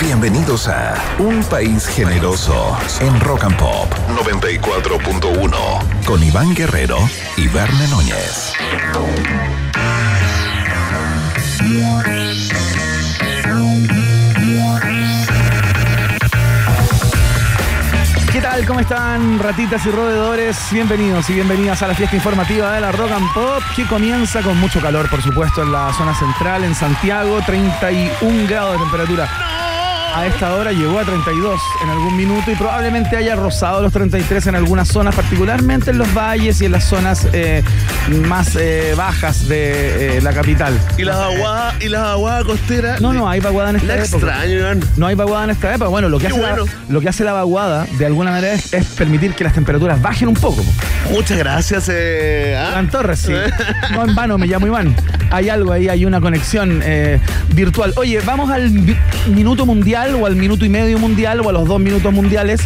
Bienvenidos a Un País Generoso en Rock and Pop 94.1 con Iván Guerrero y Verne Núñez. ¿Qué tal? ¿Cómo están, ratitas y roedores? Bienvenidos y bienvenidas a la fiesta informativa de la Rock and Pop, que comienza con mucho calor, por supuesto, en la zona central, en Santiago, 31 grados de temperatura a esta hora llegó a 32 en algún minuto y probablemente haya rozado los 33 en algunas zonas, particularmente en los valles y en las zonas eh, más eh, bajas de eh, la capital. ¿Y las aguadas y las aguadas costeras? No, no hay vaguada en esta La época. No hay vaguada en esta época. Bueno, lo que, Qué hace la, lo que hace la vaguada, de alguna manera, es, es permitir que las temperaturas bajen un poco. Muchas gracias. Eh, ¿ah? Iván Torres, sí. No en vano, me llamo Iván. Hay algo ahí, hay una conexión virtual. Oye, vamos al mi- minuto mundial o al minuto y medio mundial o a los dos minutos mundiales,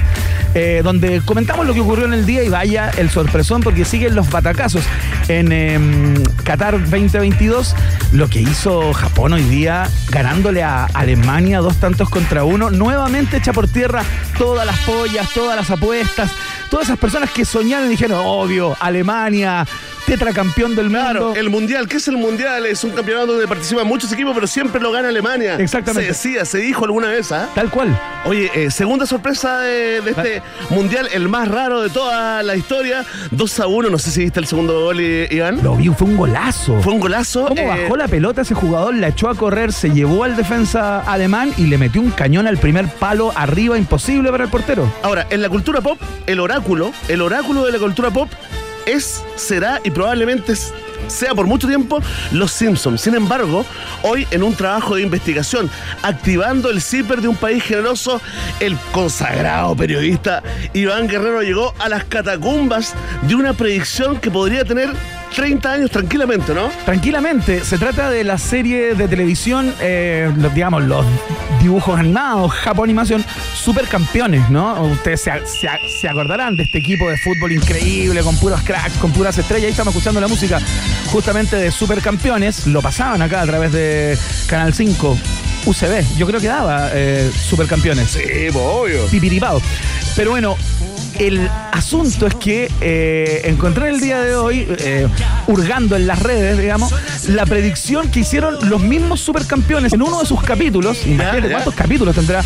eh, donde comentamos lo que ocurrió en el día y vaya el sorpresón porque siguen los batacazos. En em, Qatar 2022, lo que hizo Japón hoy día, ganándole a Alemania dos tantos contra uno, nuevamente echa por tierra todas las pollas, todas las apuestas, todas esas personas que soñaron y dijeron, obvio, Alemania, tetracampeón del mundo. Claro, el mundial. ¿Qué es el mundial? Es un campeonato donde participan muchos equipos, pero siempre lo gana Alemania. Exactamente. Se decía, se dijo alguna vez, ¿ah? Tal cual. Oye, eh, segunda sorpresa de, de este mundial, el más raro de toda la historia. 2 a 1, no sé si viste el segundo gol, Iván. Lo vi, fue un golazo. Fue un golazo. ¿Cómo eh, bajó la pelota ese jugador? La echó a correr, se llevó al defensa alemán y le metió un cañón al primer palo arriba, imposible para el portero. Ahora, en la cultura pop, el oráculo, el oráculo de la cultura pop es, será y probablemente sea por mucho tiempo Los Simpsons. Sin embargo, hoy en un trabajo de investigación, activando el zipper de un país generoso, el consagrado periodista Iván Guerrero llegó a las catacumbas de una predicción que podría tener 30 años tranquilamente, ¿no? Tranquilamente, se trata de la serie de televisión, eh, los, digamos, los dibujos animados, Japón Animación, supercampeones, ¿no? Ustedes se, se- se acordarán de este equipo de fútbol increíble, con puros cracks, con puras estrellas. Ahí estamos escuchando la música justamente de supercampeones. Lo pasaban acá a través de Canal 5. UCB, yo creo que daba eh, supercampeones. Sí, obvio. pipiripao. Pero bueno, el asunto es que eh, encontré el día de hoy, eh, hurgando en las redes, digamos, la predicción que hicieron los mismos supercampeones en uno de sus capítulos. Imagínate cuántos capítulos tendrá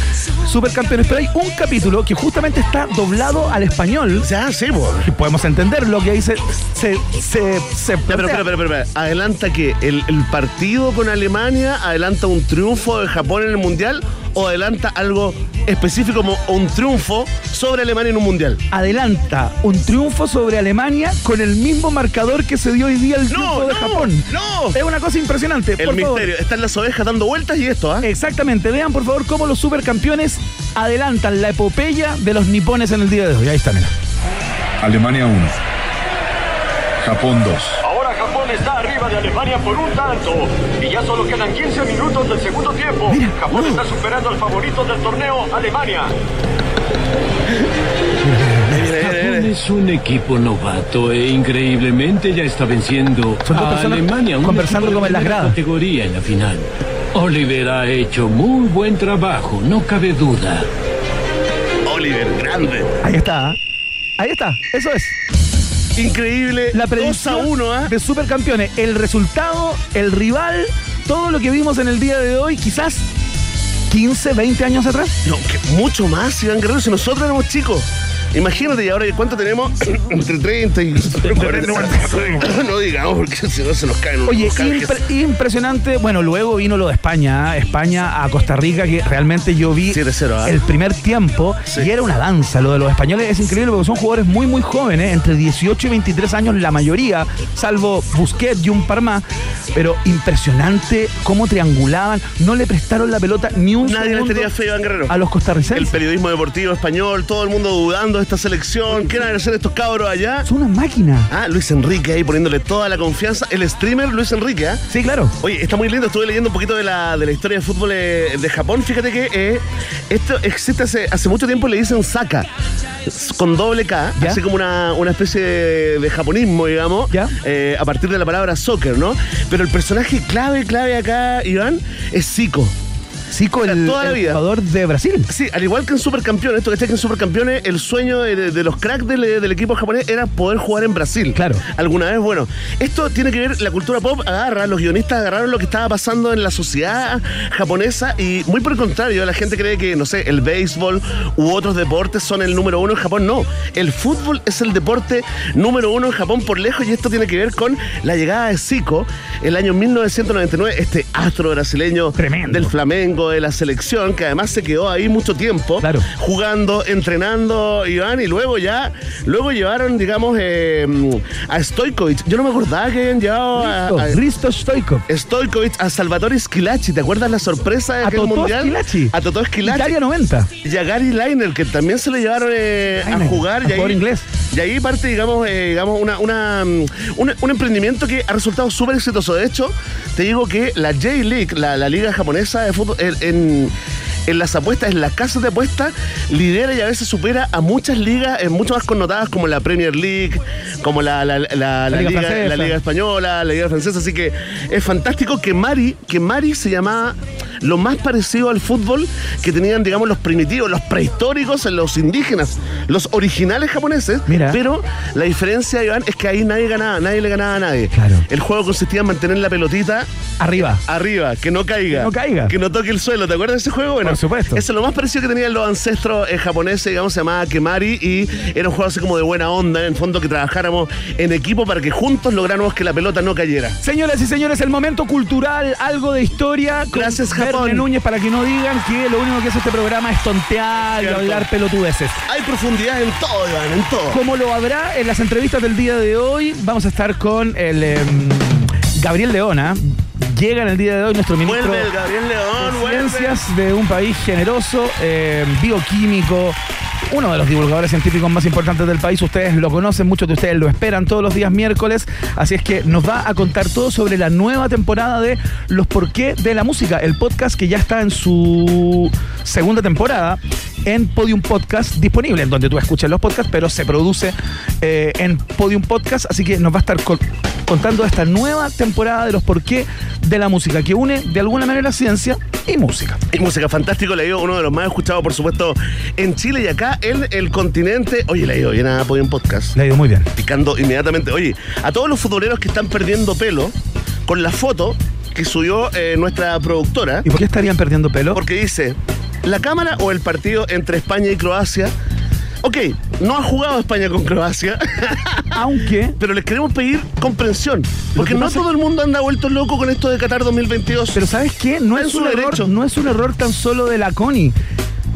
supercampeones, pero hay un capítulo que justamente está doblado al español. Ya, sí, pues. Y podemos entender lo que ahí se, se, se, se Ya, pero, pero, pero, pero, adelanta que el, el partido con Alemania adelanta un triunfo de Japón en el mundial o adelanta algo específico como un triunfo sobre Alemania en un mundial. adelanta un triunfo sobre Alemania con el mismo marcador que se dio hoy día el triunfo de no, Japón. no. Es una cosa impresionante. El por favor. misterio. Están las ovejas dando vueltas y esto, ¿ah? Exactamente, vean por favor cómo los supercampeones adelantan la epopeya de los nipones en el día de hoy. Ahí está, mira. Alemania 1. Japón 2. De Alemania por un tanto. Y ya solo quedan 15 minutos del segundo tiempo. Mira, Japón no. está superando al favorito del torneo, Alemania. Japón es un equipo novato e increíblemente ya está venciendo a personas Alemania, un conversando como en las gradas. categoría en la final. Oliver ha hecho muy buen trabajo, no cabe duda. Oliver, grande. Ahí está. ¿ah? Ahí está, eso es. Increíble. La 2 a predicción 1, ¿ah? de supercampeones. El resultado, el rival, todo lo que vimos en el día de hoy, quizás 15, 20 años atrás. No, que mucho más, Iván Guerrero, si nosotros éramos chicos. Imagínate, y ahora cuánto tenemos? Entre 30 y 40. no digamos, porque si no se nos caen unos Oye, impre- impresionante. Bueno, luego vino lo de España, ¿ah? España a Costa Rica, que realmente yo vi 7-0, ¿ah? el primer tiempo Sí. y era una danza. Lo de los españoles es increíble porque son jugadores muy, muy jóvenes, entre 18 y 23 años la mayoría, salvo Busquets y un par más. Pero impresionante cómo triangulaban, no le prestaron la pelota ni un Nadie le segundo tenía fe Iván Guerrero. a los El costarricenses. periodismo deportivo español, todo el mundo dudando esta selección? ¿Qué van a hacer estos cabros allá? Son unas máquinas. Ah, Luis Enrique ahí poniéndole toda la confianza. El streamer Luis Enrique, ¿ah? Sí, claro. Oye, está muy lindo. Estuve leyendo un poquito de la, de la historia de fútbol eh, de Japón. Fíjate que eh, esto existe hace, hace mucho tiempo, le dicen Saka. Con doble K, ¿Ya? así como una, una especie de, de japonismo, digamos, ¿Ya? eh, a partir de la palabra soccer, ¿no? Pero el personaje clave, clave acá, Iván, es Zico. Zico, el, Toda la el vida. jugador de Brasil. Sí, al igual que en Supercampeones, esto que en Supercampeones, el sueño de, los cracks del, del equipo japonés era poder jugar en Brasil. Claro. Alguna vez, bueno, esto tiene que ver, la cultura pop agarra, los guionistas agarraron lo que estaba pasando en la sociedad japonesa y muy por el contrario, la gente cree que, no sé, el béisbol u otros deportes son el número uno en Japón. No, el fútbol es el deporte número uno en Japón por lejos y esto tiene que ver con la llegada de Zico el año 1999, este astro brasileño Tremendo. del De la selección, que además se quedó ahí mucho tiempo, Claro. jugando, entrenando, Iván, y luego ya, luego llevaron, digamos, eh, a Stojkovic. Yo no me acordaba que habían llevado a, a- Risto. Stojkovic a Salvatore Schillaci. ¿Te acuerdas la sorpresa de A aquel Totó mundial? Schillaci. A Totó Schillaci. Italia 90. Y a Gary Liner, que también se le llevaron eh, a jugar. a y ahí, jugador inglés. Y ahí parte, digamos, eh, digamos una, una, mm, un, un emprendimiento que ha resultado súper exitoso. De hecho, te digo que la J-League, la, la liga japonesa de fútbol, en- en las apuestas, en las casas de apuestas, lidera y a veces supera a muchas ligas eh, mucho más connotadas como la Premier League, como la, la- la- la Liga liga, la liga española, la liga francesa. Así que es fantástico que Mari, que Mari se llamaba lo más parecido al fútbol que tenían, digamos, los primitivos, los prehistóricos, los indígenas, los originales japoneses. Mira. Pero la diferencia, Iván, es que ahí nadie ganaba, nadie le ganaba a nadie. Claro. El juego consistía en mantener la pelotita Arriba. arriba, que no caiga. Que no caiga. Que no toque el suelo. ¿Te acuerdas de ese juego? Bueno, supuesto. Eso es lo más parecido que tenían los ancestros eh, japoneses, digamos, se llamaba Kemari y era un juego así como de buena onda, en el fondo que trabajáramos en equipo para que juntos lográramos que la pelota no cayera. Señoras y señores, el momento cultural, algo de historia. con Gracias, Verne Japón. Núñez, para que no digan que lo único que hace este programa es tontear y hablar pelotudeces. Hay profundidad en todo, Iván, en todo. Como lo habrá en las entrevistas del día de hoy, vamos a estar con el em, Gabriel Leona. Llega en el día de hoy nuestro ministro Vuelve el Gabriel León, de vuelve. Ciencias de un país generoso, eh, bioquímico, uno de los divulgadores científicos más importantes del país. Ustedes lo conocen, muchos de ustedes lo esperan todos los días miércoles. Así es que nos va a contar todo sobre la nueva temporada de Los Por qué de la Música, el podcast que ya está en su segunda temporada en Podium Podcast disponible, en donde tú escuchas los podcasts, pero se produce eh, en Podium Podcast. Así que nos va a estar con- contando esta nueva temporada de Los Por qué de la Música, que une de alguna manera ciencia y música. Y música fantástico, le digo, uno de los más escuchados, por supuesto, en Chile y acá en el continente. Oye, le digo, bien a Podium Podcast. Le ha ido muy bien. Picando inmediatamente. Oye, a todos los futboleros que están perdiendo pelo con la foto que subió eh, nuestra productora, ¿Y por qué estarían perdiendo pelo? porque dice, la cámara o el partido entre España y Croacia. Ok, no ha jugado España con Croacia, Aunque pero les queremos pedir comprensión. Porque que no todo el mundo anda vuelto loco con esto de Qatar 2022. Pero ¿sabes qué? No es, un error, no es un error tan solo de la Coni.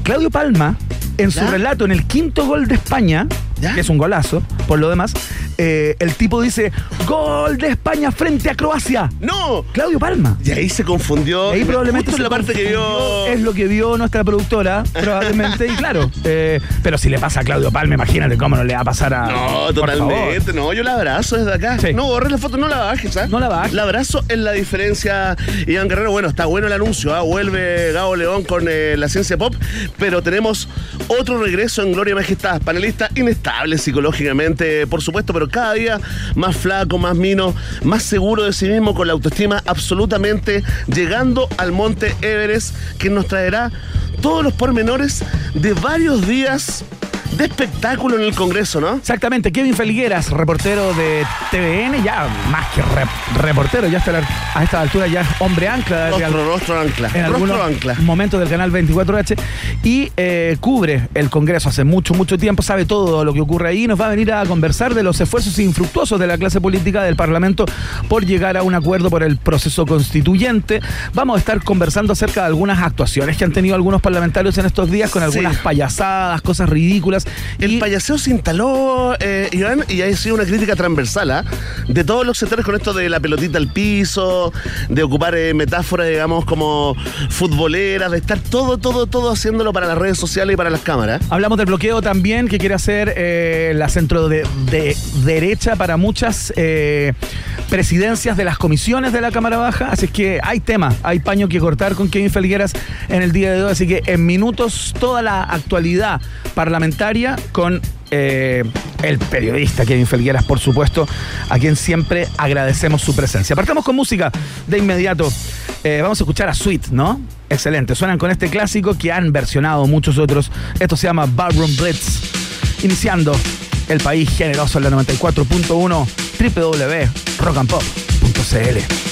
Claudio Palma, en su relato, en el quinto gol de España, ¿Ya? que es un golazo, por lo demás, eh, el tipo dice, gol de España frente a Croacia. ¡No! Claudio Palma. Y ahí se confundió. Y ahí probablemente se la parte que vio. es lo que vio nuestra productora, probablemente, y claro. eh, pero si le pasa a Claudio Palma, imagínate cómo no le va a pasar a. No, totalmente. No, yo la abrazo desde acá. Sí. No borres la foto, no la bajes, ¿ah? No la bajes. La abrazo en la diferencia. Iván Guerrero, bueno, está bueno el anuncio, ¿ah? Vuelve Gabo León con eh, la ciencia pop, pero tenemos otro regreso en Gloria y Majestad. Panelista inestable psicológicamente, por supuesto, pero cada día más flaco, más mino, más seguro de sí mismo, con la autoestima absolutamente llegando al monte Everest, que nos traerá todos los pormenores de varios días de espectáculo en el Congreso, ¿no? Exactamente, Kevin Feligueras, reportero de TVN, ya más que rep- reportero, ya hasta la- a esta altura ya es hombre ancla Rostro, rostro ancla. en algunos Rostro ancla. momentos del canal 24H y eh, cubre el Congreso hace mucho, mucho tiempo, sabe todo lo que ocurre ahí nos va a venir a conversar de los esfuerzos infructuosos de la clase política del Parlamento por llegar a un acuerdo por el proceso constituyente. Vamos a estar conversando acerca de algunas actuaciones que han tenido algunos parlamentarios en estos días con algunas Sí. payasadas, cosas ridículas El y payaseo se instaló, eh, Iván, y ha sido una crítica transversal ¿ah? de todos los sectores con esto de la pelotita al piso, de ocupar eh, metáforas, digamos, como futboleras, de estar todo, todo, todo haciéndolo para las redes sociales y para las cámaras. hablamos del bloqueo también que quiere hacer eh, la centro de, de derecha para muchas eh, presidencias de las comisiones de la Cámara Baja. Así es que hay tema, hay paño que cortar con Kevin Felgueras en el día de hoy. Así que en minutos toda la actualidad parlamentaria con eh, el periodista Kevin Felgueras, por supuesto, a quien siempre agradecemos su presencia. Partamos con música de inmediato. Eh, vamos a escuchar a Sweet, ¿no? Excelente. Suenan con este clásico que han versionado muchos otros. Esto se llama Barroom Blitz. Iniciando el país generoso en la 94.1 www.rockandpop.cl.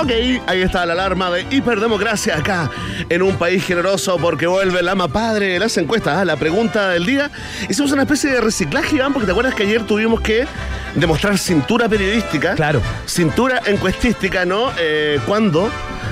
Ok, ahí está la alarma de hiperdemocracia acá en un país generoso porque vuelve el ama padre de las encuestas. ¿ah? La pregunta del día. Hicimos una especie de reciclaje, Iván, porque te acuerdas que ayer tuvimos que demostrar cintura periodística. Claro. Cintura encuestística, ¿no? Eh, cuando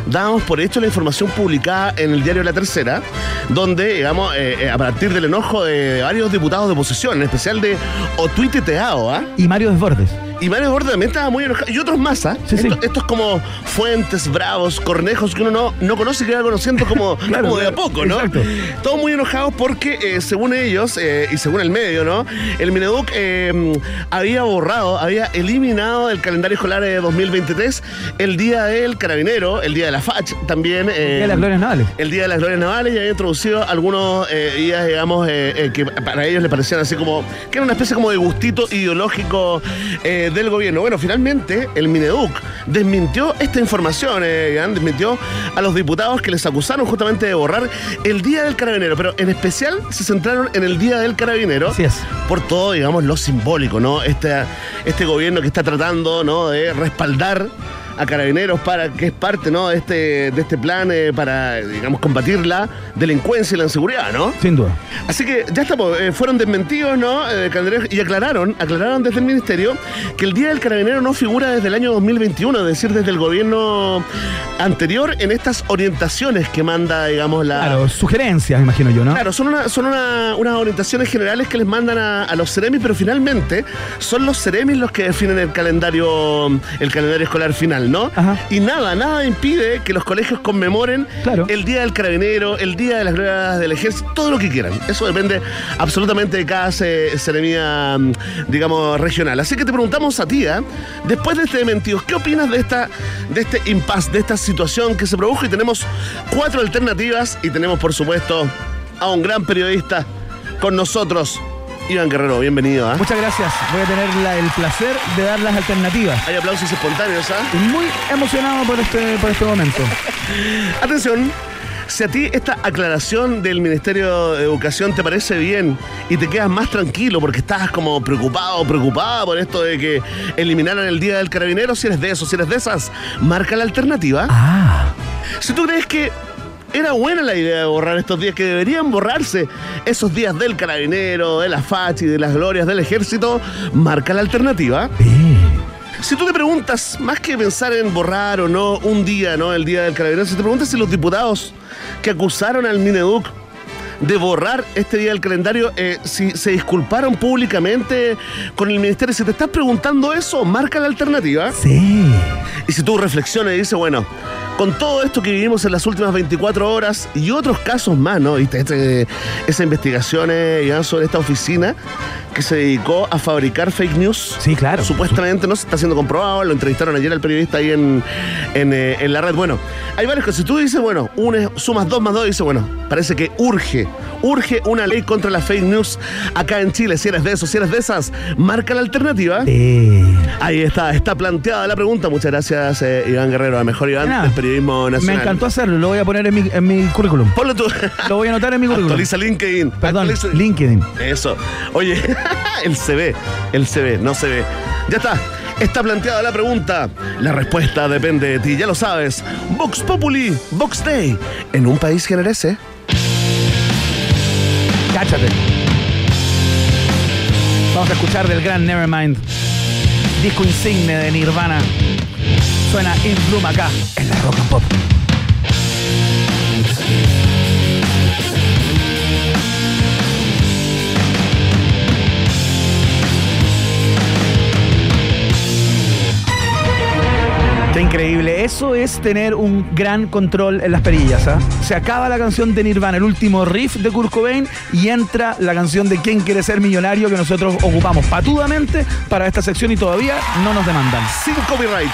dábamos por hecho la información publicada en el diario La Tercera, donde, digamos, eh, eh, a partir del enojo de varios diputados de oposición, en especial de Otuiteteado, ¿ah? Y Mario Desbordes. Y Mario Desbordes también estaba muy enojado. Y otros más, ¿ah? Sí, sí. Esto- Estos como fuentes, bravos, cornejos que uno no, no conoce y que va conociendo como, Claro, como de a poco, ¿no? Exacto. Todos muy enojados porque, eh, según ellos eh, y según el medio, ¿no? El Mineduc eh, había borrado, había eliminado del calendario escolar de 2023 el Día del Carabinero, el Día de la FACH también. eh, de las glorias navales. el Día de las Glorias Navales y había introducido algunos días, digamos, que para ellos les parecían así como, que era una especie como de gustito ideológico eh, del gobierno. Bueno, finalmente el Mineduc desmintió esta información, eh, desmintió a los diputados que les acusaron justamente de borrar el Día del Carabinero, pero en especial se centraron en el Día del Carabinero Así es. por todo, digamos, lo simbólico, ¿no? Este, este gobierno que está tratando, ¿no? De respaldar a carabineros para que es parte, ¿no? De este, de este plan eh, para, digamos, combatir la delincuencia y la inseguridad, ¿no? Sin duda. Así que ya está, pues, eh, fueron desmentidos, ¿no? Eh, y aclararon, aclararon desde el ministerio que el Día del Carabinero no figura desde el año 2021, es decir, desde el gobierno anterior en estas orientaciones que manda, digamos, la, Claro, sugerencias, imagino yo, ¿no? Claro, son, una- son una- unas orientaciones generales que les mandan a, a los Ceremis, pero finalmente son los Ceremis los que definen el calendario, el calendario escolar final, ¿no? Ajá. Y nada, nada impide que los colegios conmemoren Claro. el Día del Carabinero, el Día de las Glorias del Ejército, todo lo que quieran. Eso depende absolutamente de cada ce- seremía, mm, digamos, regional. Así que te preguntamos a ti, ¿ah? después de este dementido, ¿qué opinas de esta, de este impasse, de esta situación que se produjo? Y tenemos cuatro alternativas y tenemos, por supuesto, a un gran periodista con nosotros, Iván Guerrero. Bienvenido. ¿ah? Muchas gracias. Voy a tener la- el placer de dar las alternativas. Hay aplausos espontáneos, ¿ah? Y Muy emocionado por este, por este momento. Atención, si a ti esta aclaración del Ministerio de Educación te parece bien y te quedas más tranquilo porque estás como preocupado preocupada por esto de que eliminaran el Día del Carabinero, si eres de esos, si eres de esas, marca la alternativa. Ah, Si tú crees que era buena la idea de borrar estos días, que deberían borrarse esos días del Carabinero, de la Fachi, de las glorias del Ejército, marca la alternativa. Si tú te preguntas, más que pensar en borrar o no un día, ¿no? El día del carabinero, si te preguntas si los diputados que acusaron al Mineduc de borrar este día del calendario, eh, si se disculparon públicamente con el ministerio, si te estás preguntando eso, marca la alternativa. sí. Y si tú reflexionas y dices, bueno, con todo esto que vivimos en las últimas 24 horas y otros casos más, ¿no? ¿Viste? Este, esa investigación eh, sobre esta oficina que se dedicó a fabricar fake news. Sí, claro. Supuestamente no se está siendo comprobado, lo entrevistaron ayer al periodista ahí en, en, eh, en la red. Bueno, hay varias cosas. Si tú dices, bueno, unes, sumas dos más dos, dices, bueno, parece que urge, urge una ley contra las fake news acá en Chile. Si eres de esos, si eres de esas, marca la alternativa. Sí. Ahí está, está planteada la pregunta. Muchas gracias, eh, Iván Guerrero, a mejor Iván nada. del periodismo Me nacional. encantó hacerlo, lo voy a poner en mi, en mi currículum. Ponlo tú. Lo voy a anotar en mi currículum. Actualiza LinkedIn. Perdón, Actualiza- LinkedIn. Eso. Oye, el CV, el CV, no se ve. Ya está. Está planteada la pregunta. La respuesta depende de ti, ya lo sabes. Vox Populi, Vox Day. En un país generese. Cáchate. Vamos a escuchar del gran Nevermind. Disco insigne de Nirvana. Suena In Bloom acá, en la Rock and Pop. Increíble. Eso es tener un gran control en las perillas. ¿ah? Se acaba la canción de Nirvana, el último riff de Kurt Cobain, y entra la canción de ¿Quién quiere ser millonario? que nosotros ocupamos patudamente para esta sección y todavía no nos demandan. Sin copyright.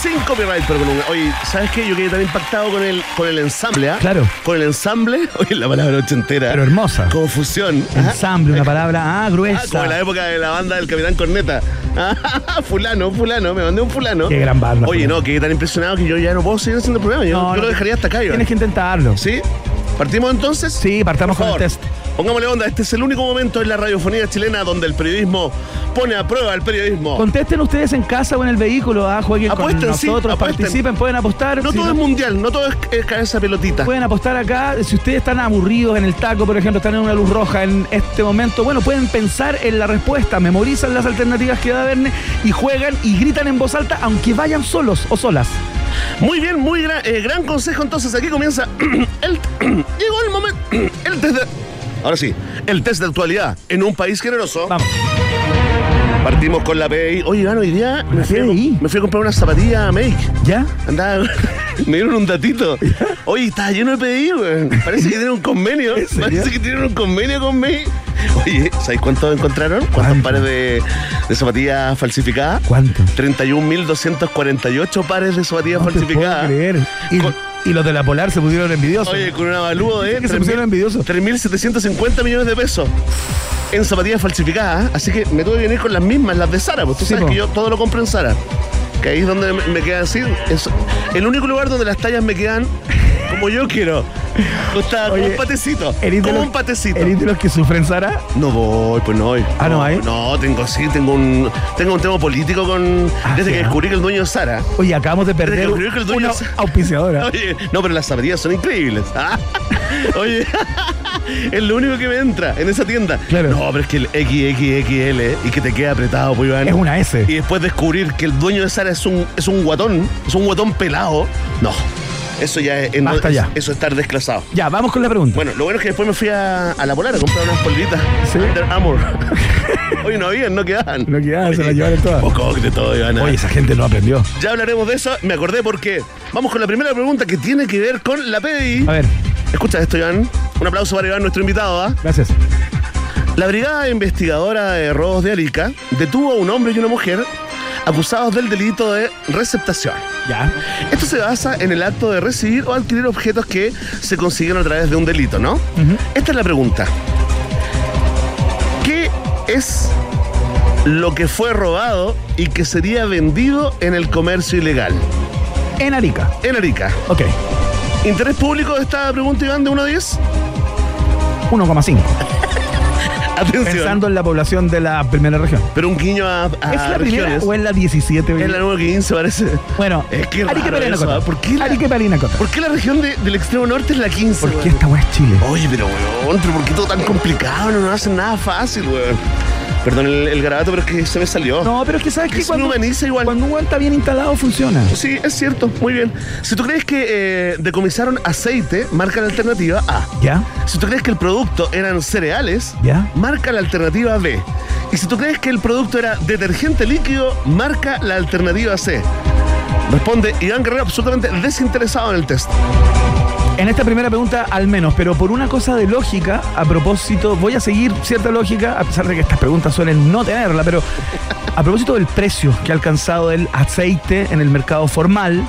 Sin copyright, pero con un. Oye, ¿sabes qué? Yo quedé tan impactado con el, con el ensamble, ¿ah? Claro. Con el ensamble. Oye, la palabra ochentera. Pero hermosa. Confusión. ¿ah? Ensamble, una palabra ah, Ah, gruesa. como en la época de la banda del Capitán Corneta. Ah, fulano, fulano, me mandé un fulano. Qué gran banda, Oye, no, quedé tan impresionado que yo ya no puedo seguir haciendo el programa. Yo, No, yo no, lo dejaría hasta acá, Iván. Tienes que intentarlo. ¿Sí? ¿Partimos entonces? Sí, partamos Por con el test. Pongámosle onda, este es el único momento en la radiofonía chilena donde el periodismo pone a prueba el periodismo. Contesten ustedes en casa o en el vehículo, ah, jueguen Apuesten, con sí, nosotros, apuesten. participen, pueden apostar. no Si todo es mundial, no todo es, es cabeza pelotita. Pueden apostar acá, si ustedes están aburridos en el taco, por ejemplo, están en una luz roja en este momento, bueno, pueden pensar en la respuesta, memorizan las alternativas que da Verne y juegan y gritan en voz alta, aunque vayan solos o solas. Muy bien, muy gran, eh, gran consejo. Entonces aquí comienza el. llegó el momento. El test de. Ahora sí, el test de actualidad en un país generoso. Vamos. Partimos con la PDI. Oye, Iván, hoy día me fui, a, me fui a comprar una zapatilla Make. ¿Ya? Andaba, me dieron un datito. Oye, está lleno de PDI, weón. Parece que tienen un convenio. Parece que tienen un convenio con Make. Oye, ¿sabéis cuánto encontraron? ¿Cuántos ¿Cuánto? pares de, de zapatillas falsificadas? ¿Cuánto? 31.248 pares de zapatillas No te puedo falsificadas. creer. Y, Con- y los de la Polar se pusieron envidiosos. Oye, con un avalúo de que se pusieron envidiosos. 3.750 millones de pesos en zapatillas falsificadas. ¿eh? Así que me tuve que venir con las mismas, las de Sara. Pues tú sabes que yo todo lo compro en Sara. Que ahí es donde me, me quedan así. Es el único lugar donde las tallas me quedan como yo quiero. Costa, como un patecito. ¿Eres de Como un patecito. ¿Eres de los que sufren, Sara? No voy, pues no voy. Ah, ¿no hay? No, tengo sí, tengo un, tengo un tema político con. Ah, desde sí, que descubrí que el dueño es Sara. Oye, acabamos de perder Desde que descubrí que el dueño una es- auspiciadora. Oye, no, pero las zapatillas son increíbles. Ah, Oye, es lo único que me entra en esa tienda. Claro. No, pero es que el XXXL y que te queda apretado, pues Iván. Es una S. Y después descubrir que el dueño de Sara es un, es un guatón, es un guatón pelado. No, eso ya es, Basta ya. eso es estar desclasado. Ya, vamos con la pregunta. Bueno, lo bueno es que después me fui a, a la Polar a comprar unas polvitas. Sí. Under Armour. Hoy no habían, no quedaban. No quedaban, se las llevaron todas. Poco de todo, Iván. Oye, esa gente no aprendió. Ya hablaremos de eso. Me acordé porque vamos con la primera pregunta que tiene que ver con la PDI. A ver, Escucha esto, Iván. Un aplauso para Iván, nuestro invitado. ¿ah? gracias. La Brigada Investigadora de Robos de Arica detuvo a un hombre y una mujer acusados del delito de receptación. Ya. Esto se basa en el acto de recibir o adquirir objetos que se consiguieron a través de un delito, ¿no? Esta es la pregunta. ¿Qué es lo que fue robado y que sería vendido en el comercio ilegal? En Arica. En Arica. Ok. ¿Interés público de esta pregunta, Iván, de 1 a 10? 1,5. Atención. Pensando en la población de la primera región. Pero un guiño a, a ¿Es la primera regiones. o es la 17? Es la nueva 15, parece. Bueno, Es que Arica raro Parinacota. ¿ah? ¿Por qué la- Arica Parinacota. ¿Por qué la región de- del extremo norte es la 15? ¿Por qué esta weá es Chile? Oye, pero weón, pero ¿por qué todo tan complicado? No nos hacen nada fácil, weón. Perdón el, el garabato, pero es que se me salió. No, pero es que sabes Que cuando, humaniza igual. cuando un weón está bien instalado funciona. Sí, es cierto, muy bien. Si tú crees que eh, decomisaron aceite, marca la alternativa A. ¿Ya? Si tú crees que el producto eran cereales, ¿Ya? marca la alternativa B. Y si tú crees que el producto era detergente líquido, marca la alternativa C. Responde Iván Guerrero absolutamente desinteresado en el test. En esta primera pregunta, al menos, pero por una cosa de lógica, a propósito, voy a seguir cierta lógica, a pesar de que estas preguntas suelen no tenerla, pero a propósito del precio que ha alcanzado el aceite en el mercado formal,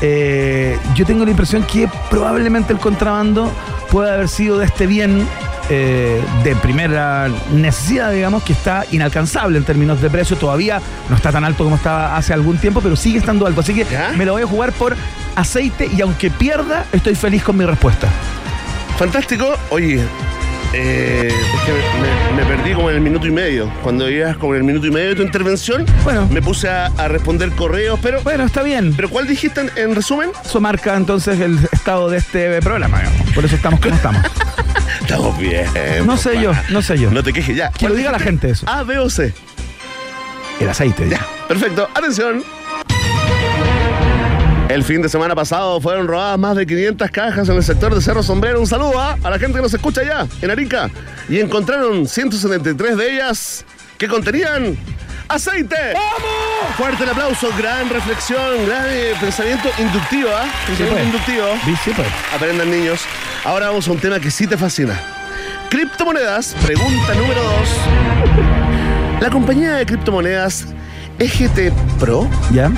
eh, yo tengo la impresión que probablemente el contrabando puede haber sido de este bien eh, de primera necesidad, digamos, que está inalcanzable en términos de precio. Todavía no está tan alto como estaba hace algún tiempo, pero sigue estando alto. Así que ¿Ya? me lo voy a jugar por aceite y aunque pierda, estoy feliz con mi respuesta. Fantástico. Oye, eh, es que me, me perdí como en el minuto y medio. Cuando ibas como en el minuto y medio de tu intervención, Bueno. me puse a, a responder correos, pero, Bueno, está bien. pero ¿cuál dijiste en, en resumen? Eso marca entonces el estado de este programa, digamos. Por eso estamos como estamos. Estamos bien. No sé papá. yo, no sé yo. No te quejes ya. Que lo ¿Cuál diga la gente eso. A, B o C. El aceite. Ya, perfecto. Atención. El fin de semana pasado fueron robadas más de 500 cajas en el sector de Cerro Sombrero. Un saludo ¿ah? a la gente que nos escucha allá, en Arica. Y encontraron 173 de ellas que contenían aceite. ¡Vamos! Fuerte el aplauso, gran reflexión, gran eh, pensamiento inductivo, ¿ah? Pensamiento pues. inductivo. Sí, sí, pues. Aprendan niños. Ahora vamos a un tema que sí te fascina. Criptomonedas, pregunta número 2. La compañía de criptomonedas EGT Pro, ¿Ya?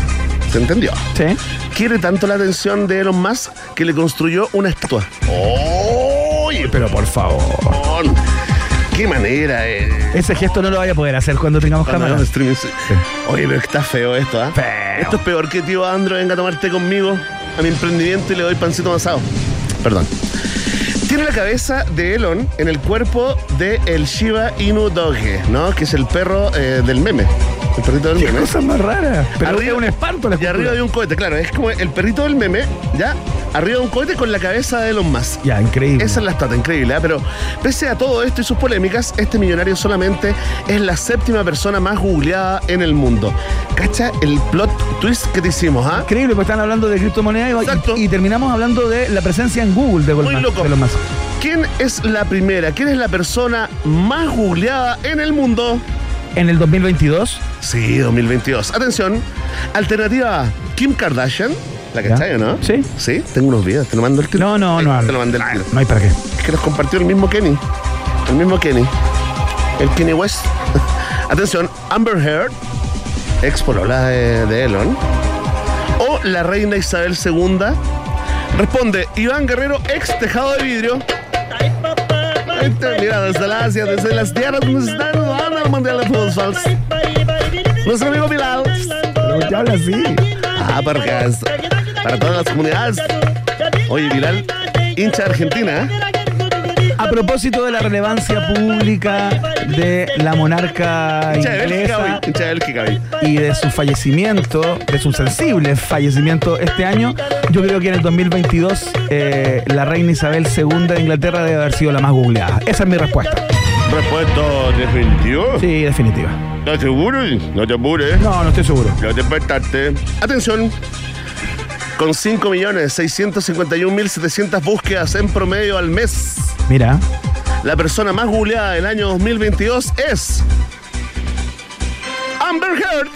¿se entendió? Sí. Quiere tanto la atención de Elon Musk que le construyó una estatua. ¡Oye, Pero por favor. ¡Qué manera! Eh. Ese gesto no lo vaya a poder hacer cuando tengamos Cuando cámara. hagamos streaming, sí. Oye, pero está feo esto, ¿ah? Feo. Esto es peor que tío Andro venga a tomarte conmigo a mi emprendimiento y le doy pancito amasado. Perdón. Tiene la cabeza de Elon en el cuerpo de el Shiba Inu Doge, ¿no? Que es el perro eh, del meme. El perrito del Qué meme. cosa más rara. Pero es un espanto la Y arriba de un cohete, claro. Es como el perrito del meme, ¿ya? Arriba de un cohete con la cabeza de Elon Musk. Ya, increíble. Esa es la estatua, increíble, ¿eh? pero pese a todo esto y sus polémicas, este millonario solamente es la séptima persona más googleada en el mundo. ¿Cacha el plot twist que te hicimos, ah? Increíble, porque están hablando de criptomonedas Exacto. y, y terminamos hablando de la presencia en Google de Muy Goldman. loco. de Elon Musk. ¿Quién es la primera? ¿Quién es la persona más googleada en el mundo? En el 2022, Sí, 2022. Atención, alternativa A, Kim Kardashian. ¿La ¿Ya? cachai o no? Sí. Sí, tengo unos videos, te lo mando el tiro. No, no, no. Te lo mandé el tiro. no hay para qué. Es que los compartió el mismo Kenny. El mismo Kenny. El Kenny West. Atención, Amber Heard, ex polola de, de Elon. O la reina Isabel II. Responde Iván Guerrero, ex tejado de vidrio. Mira, desde la Asia, desde las tierras donde se está el Mundial de Fútbol. Nuestro amigo Bilal. Pero ya habla así. Ah, porque es para todas las comunidades. Oye, Bilal, hincha Argentina, ¿eh? A propósito de la relevancia pública de la monarca inglesa y de su fallecimiento, de su sensible fallecimiento este año, yo creo que en el 2022 eh, la reina Isabel II de Inglaterra debe haber sido la más googleada. Esa es mi respuesta. Respuesta definitiva. Sí, definitiva. ¿Estás seguro? No te apures. No, no estoy seguro. Ya te despertaste. Atención. Con 5.651.700 búsquedas en promedio al mes, Mira, la persona más googleada del año 2022 es. Amber Heard.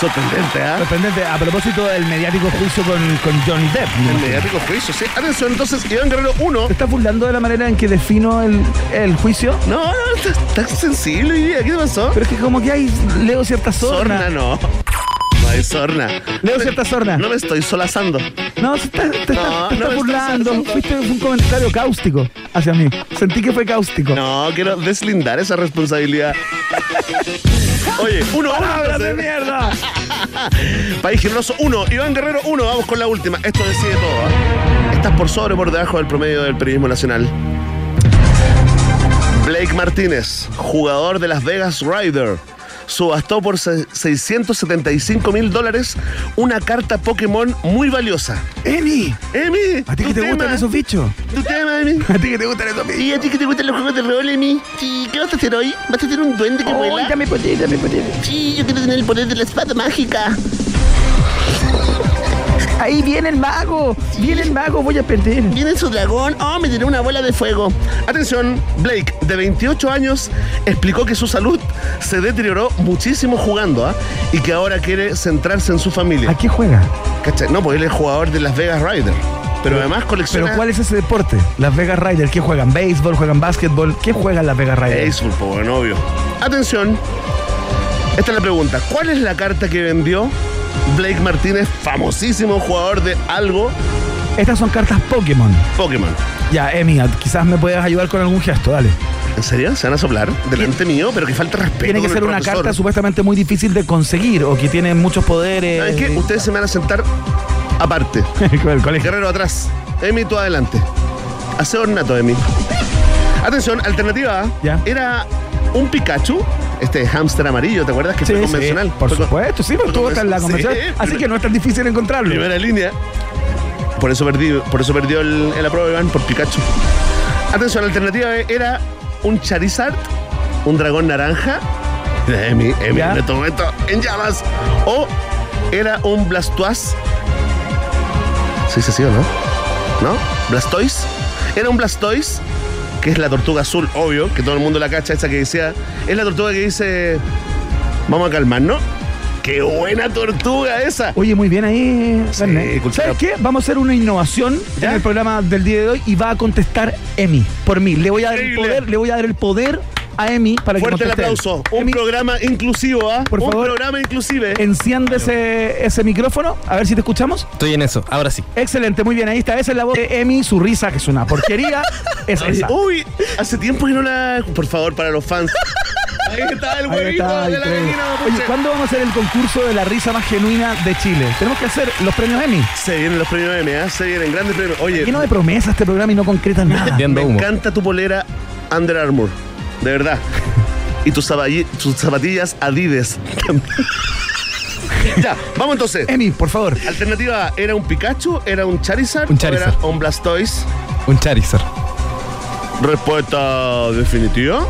Sorprendente, ¿ah? sorprendente. A propósito del mediático juicio con, con Johnny Depp. El mediático juicio, sí. Atención, entonces, Iván Guerrero 1. ¿Te estás burlando de la manera en que defino el, el juicio? No, no, estás estás sensible hoy día. ¿Qué te pasó? Pero es que como que hay, leo cierta Sorna, sorna. no. Hay sorna. Leo me- cierta sorna. No me estoy solazando. No, se está- te, está- No, te no estás me burlando. estás- Fuiste un comentario cáustico hacia mí. Sentí que fue cáustico. No, quiero deslindar esa responsabilidad. Oye, uno, uno. ¡Palabras de entonces. mierda! País Generoso 1, Iván Guerrero 1, vamos con la última. Esto decide todo. ¿ah? Estás por sobre o por debajo del promedio del periodismo nacional. Blake Martínez, jugador de Las Vegas Rider, subastó por se- 675 mil dólares una carta Pokémon muy valiosa. ¡Emi! Emi, ¿A ti que te gustan esos bichos? Tu tema, Emi. ¿A ti que te gustan esos bichos? ¿Y a ti que te gustan los juegos de rol, Emi? Sí, ¿qué vas a hacer hoy? ¿Vas a hacer un duende que vuela? dame poder, dame poder. Sí, yo quiero tener el poder de la espada mágica. Ahí viene el mago. Viene el mago, voy a perder. Viene su dragón. Oh, me tiró una bola de fuego. Atención, Blake, de 28 años, explicó que su salud se deterioró muchísimo jugando, ¿ah? Y que ahora quiere centrarse en su familia. ¿A qué juega? ¿Cachai? No, porque él es jugador de Las Vegas Rider. Pero además colecciona. ¿Pero cuál es ese deporte? Las Vegas Riders. ¿Qué juegan? ¿Béisbol? ¿Juegan básquetbol? ¿Qué juegan las Vegas Riders? Béisbol, bueno, obvio. Atención. Esta es la pregunta. ¿Cuál es la carta que vendió Blake Martínez, famosísimo jugador de algo Estas son cartas Pokémon. Pokémon? Ya, Emi, quizás me puedas ayudar con algún gesto, dale. ¿En serio? ¿Se van a soplar delante mío? Pero que falta respeto. Tiene que ser una profesor. carta supuestamente muy difícil de conseguir o que tiene muchos poderes. ¿Saben qué? Ustedes se me van a sentar aparte. Con el colegio. Guerrero atrás. Emi, tú adelante. Hace ornato, Emi. Atención, alternativa A Ya. era un Pikachu, este hámster amarillo, ¿te acuerdas que Sí, fue sí, convencional? por Fue con- supuesto, sí, pero estás en la convencional. convención. Sí, así que no es tan difícil encontrarlo. Primera línea. Por eso perdí, por eso perdió el, el Iván, por Pikachu. Atención, alternativa B era un Charizard, un dragón naranja. Emi, Emi, en este momento, en llamas. O era un Blastoise. ¿Sí se sí o no? ¿No? ¿Blastoise? Era un Blastoise, que es la tortuga azul, obvio, que todo el mundo la cacha, esa que decía. Es la tortuga que dice. Vamos a calmarnos. ¡Qué buena tortuga esa! Oye, muy bien ahí, Sí, ¿Sabes qué? Vamos a hacer una innovación ¿Ya? en el programa del día de hoy y va a contestar Emi por mí. Le voy a dar el poder, le voy a dar el poder a Emi para que Fuerte el aplauso. Un Emi, programa inclusivo, ¿ah? Por Un favor. programa inclusive. enciende ese, ese micrófono, a ver si te escuchamos. Estoy en eso, ahora sí. Excelente, muy bien, ahí está. Esa es la voz de Emi, su risa, que es una porquería, es esa. Uy, hace tiempo que no la. Por favor, para los fans. Ahí está el Ahí huevito está, de la increíble. gallina. Oye. ¿cuándo vamos a hacer el concurso de la risa más genuina de Chile? Tenemos que hacer los premios Emmy. Se vienen los premios M, ¿ah? Se vienen grandes premios. Oye, Lleno de promesas este programa y no concretan nada. Viendo me humo. encanta tu polera Under Armour. De verdad. Y tus, zapatillas- tus zapatillas Adidas. ya, vamos entonces. Emi, por favor. Alternativa ¿era un Pikachu? ¿Era un Charizard? Un ¿O Charizard. era un Blastoise? Un Charizard. Respuesta definitiva.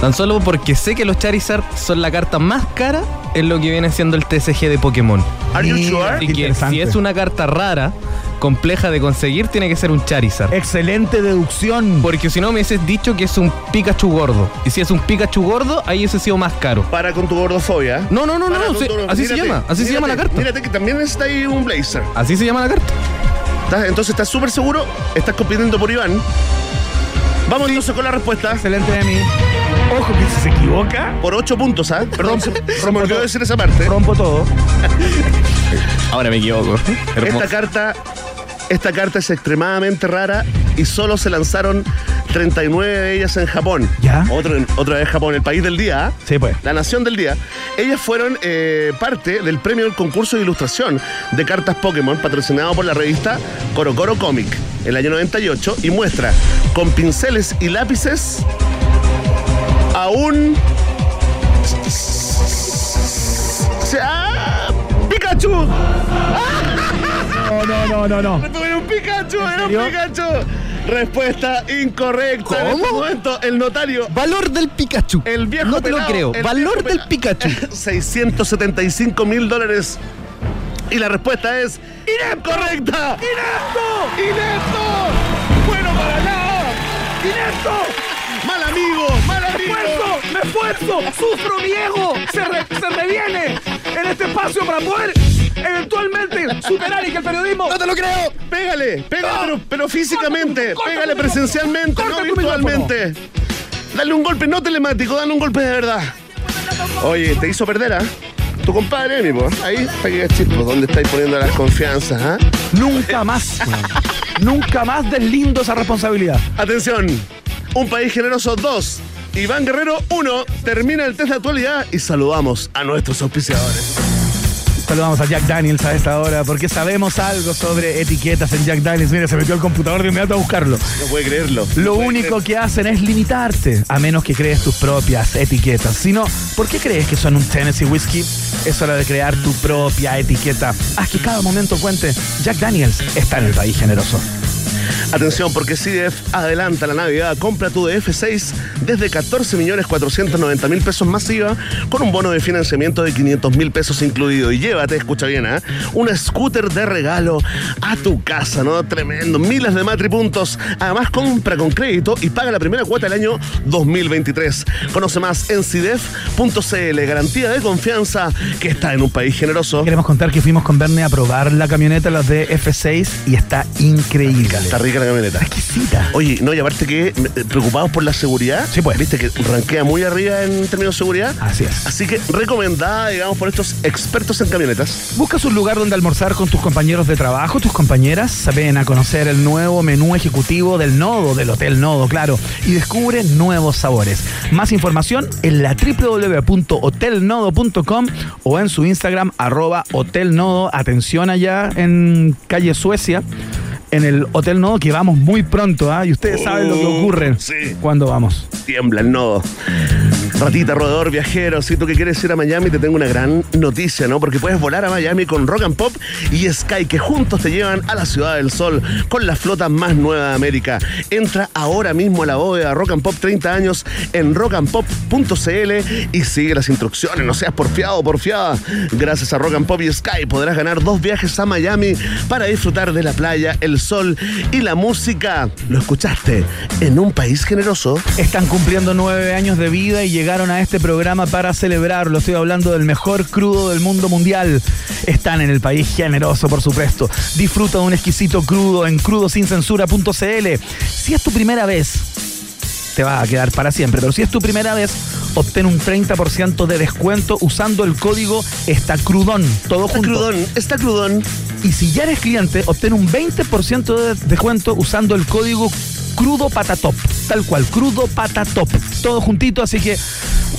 Tan solo porque sé que los Charizard son la carta más cara en lo que viene siendo el TCG de Pokémon. Are you sure? Así que si es una carta rara, compleja de conseguir, tiene que ser un Charizard. Excelente deducción. Porque si no me hubieses dicho que es un Pikachu gordo. Y si es un Pikachu gordo, ahí hubiese sido más caro. Para con tu gordofobia. No, no, no, Para no, sí, tu- así se llama, así se llama la carta. Mírate que también está ahí un blazer. Así se llama la carta. ¿Estás- Entonces estás súper seguro, estás compitiendo por Iván. Vamos entonces con la respuesta. Excelente, Emi. Ojo que si se equivoca, Por 8 puntos, ¿ah? Perdón, se, se me rompo olvidó todo. decir esa parte. rompo todo. Ahora me equivoco. Esta carta, esta carta es extremadamente rara y solo se lanzaron 39 de ellas en Japón. ¿Ya? Otro, otra vez Japón, el país del día. ¿ah? Sí, pues. La Nación del Día. Ellas fueron eh, parte del premio del concurso de ilustración de cartas Pokémon patrocinado por la revista Coro Coro Comic el año 98 y muestra con pinceles y lápices a un... ¡Ah! ¡Pikachu! No, no, no, no, no. ¡Era un Pikachu! ¡Era un? Pikachu! Respuesta incorrecta. En este ¿Cómo? momento, el notario Valor del Pikachu. el viejo No te lo creo. Valor del Pikachu. 675 mil dólares. Y la respuesta es incorrecta. ¡Inepto! ¡Inepto! ¡Bueno para nada! ¡Inepto! ¡Mal amigo! ¡Mal ¡Me amigo! esfuerzo! ¡Me esfuerzo! ¡Sufro mi ego! Se, re- se reviene en este espacio para poder eventualmente superar y que el periodismo... ¡No te lo creo! Pégale, pégale, pero, pero físicamente, Corta tu- corta pégale presencialmente, corta no tu virtualmente. Dale un golpe no telemático, dale un golpe de verdad. Oye, te hizo perder, ¿ah? Tu compadre, mi po. Ahí, para que chicos, ¿dónde estáis poniendo las confianzas, ah? Nunca más. Nunca más deslindo esa responsabilidad. Atención, un país generoso 2. Iván Guerrero 1. Termina el test de actualidad y saludamos a nuestros auspiciadores. Saludamos a Jack Daniels a esta hora porque sabemos algo sobre etiquetas en Jack Daniels. Mira, se metió al computador de inmediato a buscarlo. No puede creerlo. Lo No puede único creer. que hacen es limitarte, a menos que crees tus propias etiquetas. Si no, ¿por qué crees que son un Tennessee Whiskey? Es hora de crear tu propia etiqueta. Haz que cada momento cuente. Jack Daniels está en el país generoso. Atención, porque CDF adelanta la Navidad. Compra tu DF6 desde 14 millones 490 mil pesos masiva con un bono de financiamiento de 500 mil pesos incluido. Y llévate, escucha bien, ¿ah? una scooter de regalo a tu casa, ¿no? Tremendo. Miles de matripuntos. Además, compra con crédito y paga la primera cuota del año 2023. Conoce más en CIDEF.cl. Garantía de confianza que está en un país generoso. Queremos contar que fuimos con Verne a probar la camioneta, la de F6, y está increíble. Está rica la camioneta. Exquisita. Oye, no, y aparte que eh, preocupados por la seguridad. Sí, pues. Viste que rankea muy arriba en términos de seguridad. Así es. Así que recomendada, digamos, por estos expertos en camionetas. Buscas un lugar donde almorzar con tus compañeros de trabajo, tus compañeras. Ven a conocer el nuevo menú ejecutivo del Nodo, del Hotel Nodo, claro. Y descubre nuevos sabores. Más información en la www.hotelnodo.com o en su Instagram, arroba Hotel Nodo. Atención allá en calle Suecia. En el Hotel Nodo, que vamos muy pronto, ¿ah? Y ustedes saben lo que ocurre sí. cuando vamos. Tiembla el nodo. Ratita, roedor, viajero, si tú que quieres ir a Miami, te tengo una gran noticia, ¿no? Porque puedes volar a Miami con Rock and Pop y Sky, que juntos te llevan a la Ciudad del Sol con la flota más nueva de América. Entra ahora mismo a la bóveda Rock and Pop 30 años en rockandpop.cl y sigue las instrucciones, no seas porfiado o porfiada. Gracias a Rock and Pop y Sky podrás ganar dos viajes a Miami para disfrutar de la playa, el sol y la música. ¿Lo escuchaste? En un país generoso. Están cumpliendo nueve años de vida y llegaron a este programa para celebrarlo. Estoy hablando del mejor crudo del mundo mundial. Están en el país generoso, por supuesto. Disfruta de un exquisito crudo en crudosincensura.cl. Si es tu primera vez, te va a quedar para siempre, pero si es tu primera vez, obtén un 30% de descuento usando el código Está Crudón. Todo Está junto. crudón, está crudón. Y si ya eres cliente, obtén un 20% de descuento usando el código Crudo Patatop. Tal cual, Crudo Patatop. Todo juntito, así que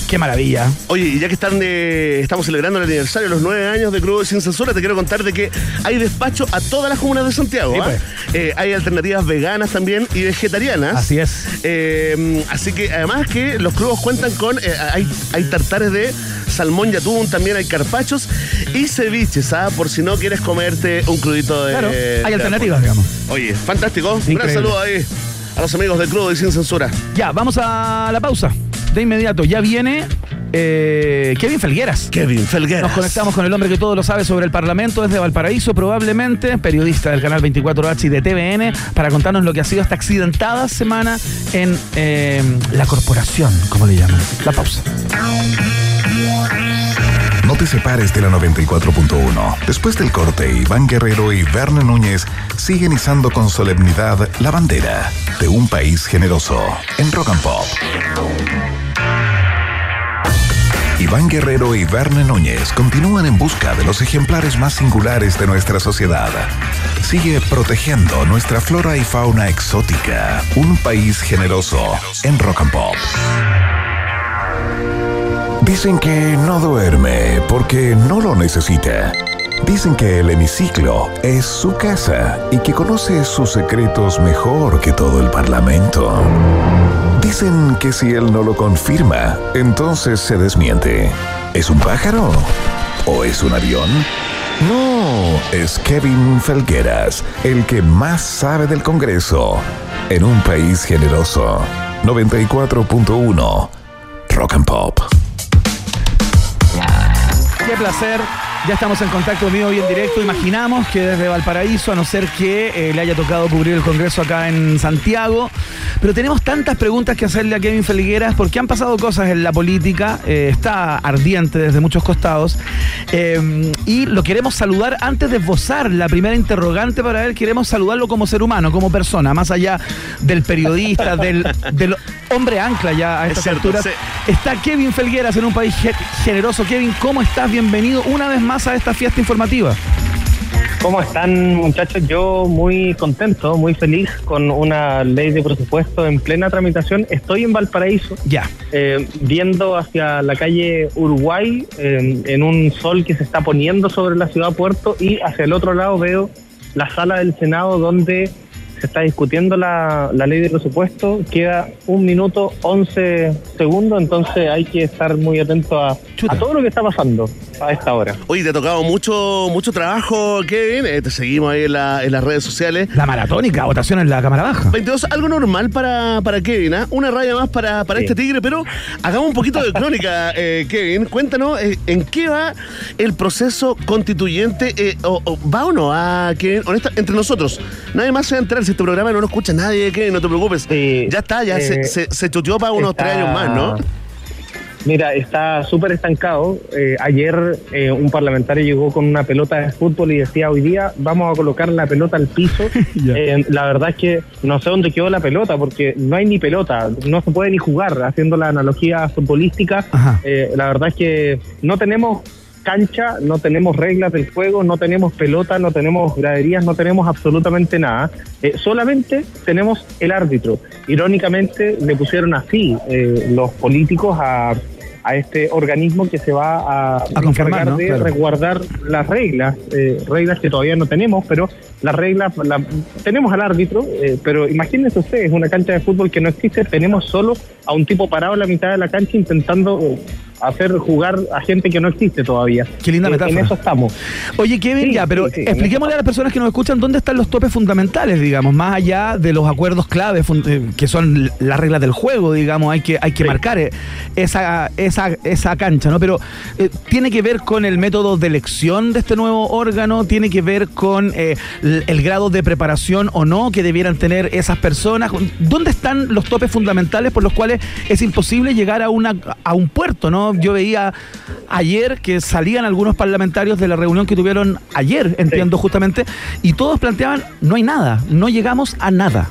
qué maravilla. Oye, y ya que están de, estamos celebrando el aniversario, los nueve años de Crudo Sin Censura, te quiero contar de que hay despacho a todas las comunas de Santiago. Sí, ¿ah? pues. Eh, hay alternativas veganas también y vegetarianas. Así es. Eh, así que además que los crudos cuentan con, eh, hay, hay tartares de salmón y atún, también hay carpachos y ceviches, ¿ah? Por si no quieres comerte un crudito de... Claro, de hay alternativas, digamos. Oye, fantástico. Un gran saludo ahí a los amigos de Crudo y Sin Censura. Ya, vamos a la pausa. De inmediato, ya viene eh, Kevin Felgueras. Kevin Felgueras. Nos conectamos con el hombre que todo lo sabe sobre el Parlamento desde Valparaíso, probablemente periodista del canal 24H y de TVN, para contarnos lo que ha sido esta accidentada semana en eh, la corporación, como le llaman. La pausa. No te separes de la 94.1. Después del corte, Iván Guerrero y Verne Núñez siguen izando con solemnidad la bandera de un país generoso en Rock and Pop. Iván Guerrero y Verne Núñez continúan en busca de los ejemplares más singulares de nuestra sociedad. Sigue protegiendo nuestra flora y fauna exótica. Un país generoso en Rock and Pop. Dicen que no duerme porque no lo necesita. Dicen que el hemiciclo es su casa y que conoce sus secretos mejor que todo el Parlamento. Dicen que si él no lo confirma, entonces se desmiente. ¿Es un pájaro? ¿O es un avión? No, es Kevin Felgueras, el que más sabe del Congreso. En un país generoso. 94.1 Rock and Pop. Qué placer. Ya estamos en contacto conmigo y en directo. Imaginamos que desde Valparaíso, a no ser que eh, le haya tocado cubrir el Congreso acá en Santiago. Pero tenemos tantas preguntas que hacerle a Kevin Felgueras porque han pasado cosas en la política. eh, está ardiente desde muchos costados. eh, y lo queremos saludar antes de esbozar la primera interrogante para él. Queremos saludarlo como ser humano, como persona, más allá del periodista, del, del hombre ancla ya a Es estas cierto, alturas. sí. Está Kevin Felgueras en un país ge- generoso. Kevin, ¿cómo estás? Bienvenido una vez más a esta fiesta informativa. ¿Cómo están muchachos? Yo muy contento, muy feliz con una ley de presupuesto en plena tramitación. Estoy en Valparaíso, Ya. eh, viendo hacia la calle Uruguay, eh, en un sol que se está poniendo sobre la ciudad Puerto, y hacia el otro lado veo la sala del Senado donde se está discutiendo la, la ley de presupuesto. Queda un minuto 11 segundos, entonces hay que estar muy atento a, a todo lo que está pasando a esta hora. Oye, te ha tocado mucho, mucho trabajo, Kevin. Eh, te seguimos ahí en, la- en las redes sociales. La maratónica, votación en la Cámara Baja. 22, algo normal para, para Kevin, ¿ah? Una raya más para, para Sí. este tigre, pero hagamos un poquito de crónica, eh, Kevin. Cuéntanos, eh, ¿en qué va el proceso constituyente? Eh, o, o- ¿Va o no a Kevin? Honesta, entre nosotros. Nadie más se va a enterar si este programa no lo escucha nadie, Kevin, no te preocupes. Sí, ya está, ya se, eh, se, se chuteó para unos está- tres años más, ¿no? Mira, está súper estancado. Eh, ayer eh, un parlamentario llegó con una pelota de fútbol y decía, hoy día vamos a colocar la pelota al piso. Eh, la verdad es que no sé dónde quedó la pelota, porque no hay ni pelota, no se puede ni jugar, haciendo la analogía futbolística. La verdad es que no tenemos cancha, no tenemos reglas del juego, no tenemos pelota, no tenemos graderías, no tenemos absolutamente nada. Eh, solamente tenemos el árbitro. Irónicamente le pusieron así eh, los políticos a, a este organismo que se va a, encargar ¿no? de Claro. resguardar las reglas, eh, reglas que todavía no tenemos, pero las reglas, la- tenemos al árbitro, eh, pero imagínense ustedes, una cancha de fútbol que no existe, tenemos solo a un tipo parado en la mitad de la cancha intentando hacer jugar a gente que no existe todavía. Qué linda Eh, metáfora. En eso estamos. Oye, Kevin, Sí, ya, pero sí, sí, expliquémosle a las personas que nos escuchan dónde están los topes fundamentales, digamos, más allá de los acuerdos clave, eh, que son las reglas del juego, digamos, hay que, hay que marcar eh, esa, esa, esa cancha, ¿no? Pero eh, tiene que ver con el método de elección de este nuevo órgano, tiene que ver con eh, l- el grado de preparación o no que debieran tener esas personas. ¿Dónde están los topes fundamentales por los cuales es imposible llegar a, una, a un puerto, ¿no? Yo veía ayer que salían algunos parlamentarios de la reunión que tuvieron ayer, entiendo justamente, y todos planteaban, no hay nada, no llegamos a nada.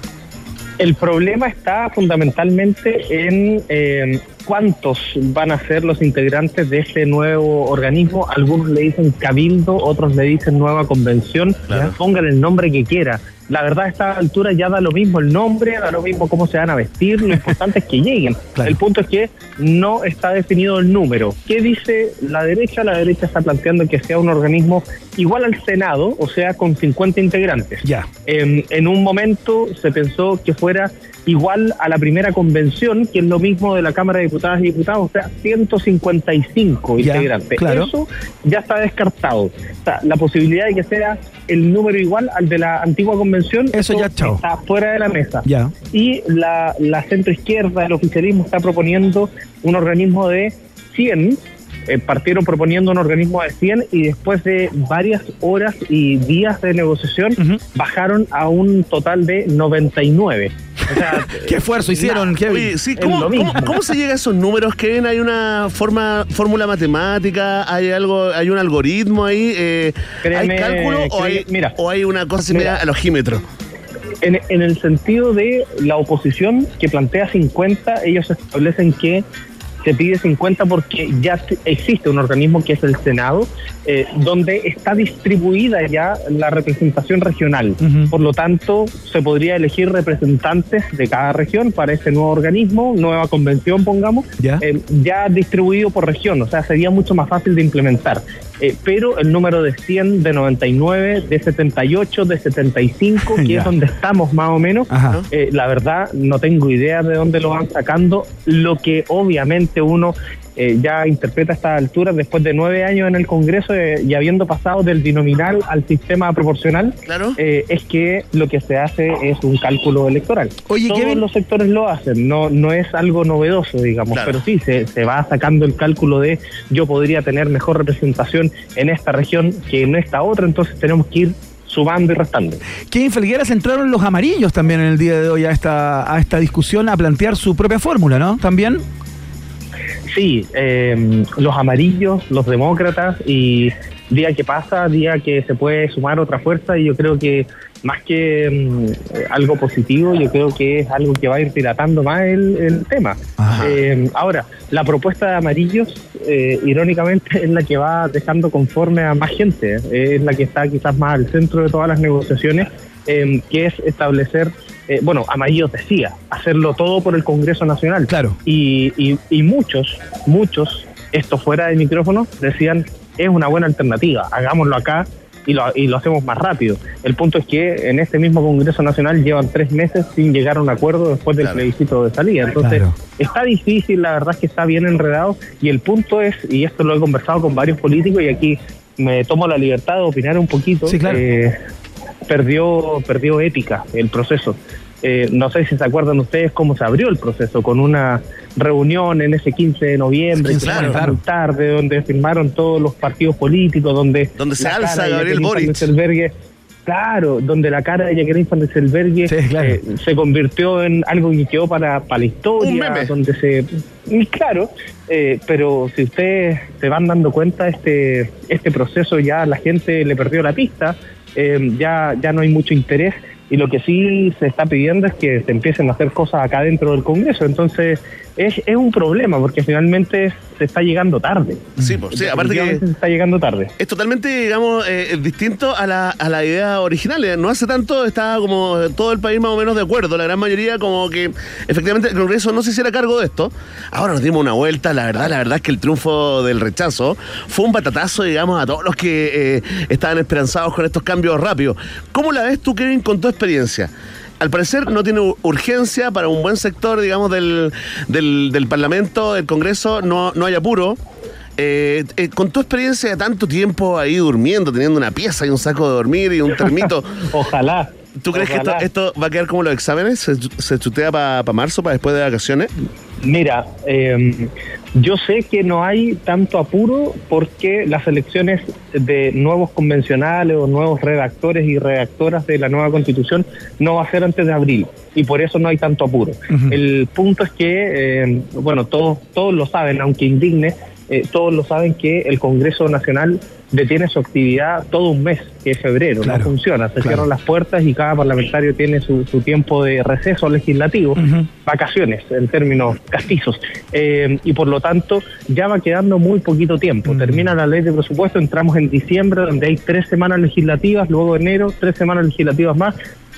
El problema está fundamentalmente en eh, cuántos van a ser los integrantes de este nuevo organismo. Algunos le dicen cabildo, otros le dicen nueva convención. Pongan el nombre que quiera. La verdad, a esta altura ya da lo mismo el nombre, da lo mismo cómo se van a vestir. Lo importante es que lleguen. Claro. El punto es que no está definido el número. ¿Qué dice la derecha? La derecha está planteando que sea un organismo igual al Senado, o sea, con 50 integrantes. Ya. En un momento se pensó que fuera igual a la primera convención, que es lo mismo de la Cámara de Diputadas y Diputados, o sea, 155 Ya, integrantes. claro. Eso ya está descartado. O sea, la posibilidad de que sea el número igual al de la antigua convención, Eso ya, chao. está fuera de la mesa. Ya. Y la, la centroizquierda, el oficialismo, está proponiendo un organismo de 100. eh, partieron proponiendo un organismo de 100 y después de varias horas y días de negociación bajaron a un total de 99. O sea, ¿Qué esfuerzo hicieron. Kevin? Oye, sí, ¿cómo, lo cómo- mismo. cómo se llega a esos números, Kevin? ¿Hay una forma, fórmula matemática? ¿Hay algo, hay un algoritmo ahí? Eh, Créeme, ¿Hay cálculo o, hay, mira. o hay una cosa similar ojímetro? En, en el sentido de la oposición que plantea 50, ellos establecen que se pide 50 porque ya existe un organismo que es el Senado, eh, donde está distribuida ya la representación regional. Por lo tanto, se podría elegir representantes de cada región para ese nuevo organismo, nueva convención, pongamos, Ya. eh, ya distribuido por región, o sea, sería mucho más fácil de implementar. Eh, pero el número de 100, de 99, de 78, de 75, que es donde estamos más o menos, eh, la verdad no tengo idea de dónde lo van sacando. Lo que obviamente uno eh, ya interpreta a estas alturas, después de nueve años en el Congreso eh, y habiendo pasado del binominal al sistema proporcional, Claro. eh, es que lo que se hace es un cálculo electoral. Oye, Todos Kevin. los sectores lo hacen, no, no es algo novedoso, digamos, Claro. pero sí, se, se va sacando el cálculo de yo podría tener mejor representación en esta región que en esta otra, entonces tenemos que ir sumando y restando. Kevin Felgueras entraron los amarillos también en el día de hoy a esta, a esta discusión a plantear su propia fórmula, ¿no? También. Sí, eh, los amarillos, los demócratas y día que pasa, día que se puede sumar otra fuerza y yo creo que más que eh, algo positivo, yo creo que es algo que va a ir dilatando más el, el tema. Eh, ahora, la propuesta de amarillos, eh, irónicamente, es la que va dejando conforme a más gente, eh, es la que está quizás más al centro de todas las negociaciones, eh, que es establecer, eh, bueno, amarillos decía, hacerlo todo por el Congreso Nacional. Claro. Y, y, y muchos, muchos, esto fuera de micrófono, decían, es una buena alternativa, hagámoslo acá y lo, y lo hacemos más rápido. El punto es que en este mismo Congreso Nacional llevan tres meses sin llegar a un acuerdo después del Claro. plebiscito de salida. Entonces, Claro. está difícil, la verdad es que está bien enredado y el punto es, y esto lo he conversado con varios políticos y aquí me tomo la libertad de opinar un poquito, Sí, claro. eh, perdió, perdió ética el proceso. Eh, no sé si se acuerdan ustedes cómo se abrió el proceso, con una reunión en ese 15 de noviembre, 15 que claro, tarde, donde firmaron todos los partidos políticos, donde... Donde se alza Gabriel Boric. Claro, donde la cara de Jacqueline Van Sí, claro. eh, se convirtió en algo que quedó para, para la historia, Un meme. donde se... y Claro, eh, pero si ustedes se van dando cuenta, este, este proceso ya la gente le perdió la pista, eh, ya, ya no hay mucho interés y lo que sí se está pidiendo es que se empiecen a hacer cosas acá dentro del Congreso. Entonces es, es un problema porque finalmente se está llegando tarde. Sí, pues, sí, aparte que se está llegando tarde. es totalmente, digamos, eh, distinto a la, a la idea original. Eh, No hace tanto estaba como todo el país más o menos de acuerdo. La gran mayoría como que efectivamente el Congreso no se hiciera cargo de esto. Ahora nos dimos una vuelta. La verdad, la verdad es que el triunfo del rechazo fue un patatazo, digamos, a todos los que eh, estaban esperanzados con estos cambios rápidos. ¿Cómo la ves tú, Kevin, con tu experiencia? Al parecer no tiene urgencia para un buen sector, digamos, del, del, del Parlamento, del Congreso, no, no hay apuro. Eh, eh, con tu experiencia de tanto tiempo ahí durmiendo, teniendo una pieza y un saco de dormir y un termito, Ojalá. ¿tú crees que esto, va a quedar como los exámenes? ¿Se, se chutea para marzo, para después de vacaciones? Mira, eh, yo sé que no hay tanto apuro porque las elecciones de nuevos convencionales o nuevos redactores y redactoras de la nueva constitución no va a ser antes de abril y por eso no hay tanto apuro. El punto es que, eh, bueno, todos, todos lo saben, aunque indigne, eh, todos lo saben que el Congreso Nacional detiene su actividad todo un mes, que es febrero, Claro, no funciona, se claro. cierran las puertas y cada parlamentario tiene su, su tiempo de receso legislativo, vacaciones en términos castizos, Eh, y por lo tanto ya va quedando muy poquito tiempo. Termina la ley de presupuesto, entramos en diciembre, donde hay tres semanas legislativas, luego enero, tres semanas legislativas más.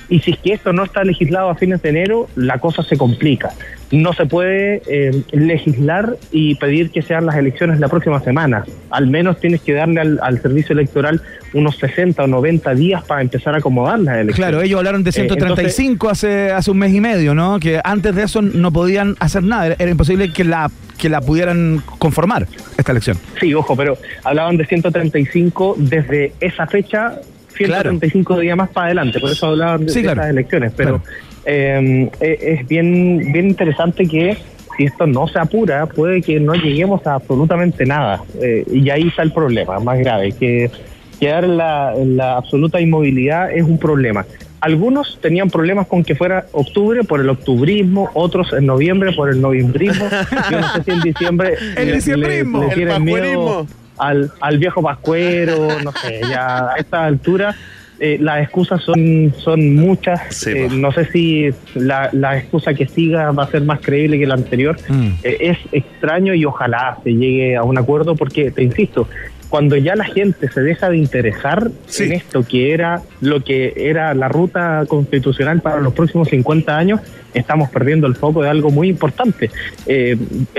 Y si es que esto no está legislado a fines de enero, la cosa se complica. No se puede eh, legislar y pedir que sean las elecciones la próxima semana. Al menos tienes que darle al, al servicio electoral unos 60 o 90 días para empezar a acomodar las elecciones. Claro, ellos hablaron de Eh, 135 hace, hace un mes y medio, ¿no? Que antes de eso no podían hacer nada, era, era imposible que la, que la pudieran conformar esta elección. Sí, ojo, pero hablaban de 135 desde esa fecha, 135 días más para adelante, por eso hablaban de, Sí, de claro. esas elecciones. Pero Claro. eh, es es bien, bien interesante que si esto no se apura, puede que no lleguemos a absolutamente nada. Eh, y ahí está el problema más grave, que quedar en la, en la absoluta inmovilidad es un problema. Algunos tenían problemas con que fuera octubre por el octubrismo, otros en noviembre por el noviembrismo. Yo no sé si en diciembre El le- le- diciembrismo. le El miedo. Al, al viejo pascuero, no sé, ya a esta altura eh, las excusas son, son muchas. Sí, Eh, no sé si la, la excusa que siga va a ser más creíble que la anterior. Mm. Eh, es extraño y ojalá se llegue a un acuerdo porque, te insisto, cuando ya la gente se deja de interesar Sí. en esto que era lo que era la ruta constitucional para los próximos 50 años, estamos perdiendo el foco de algo muy importante. Eh,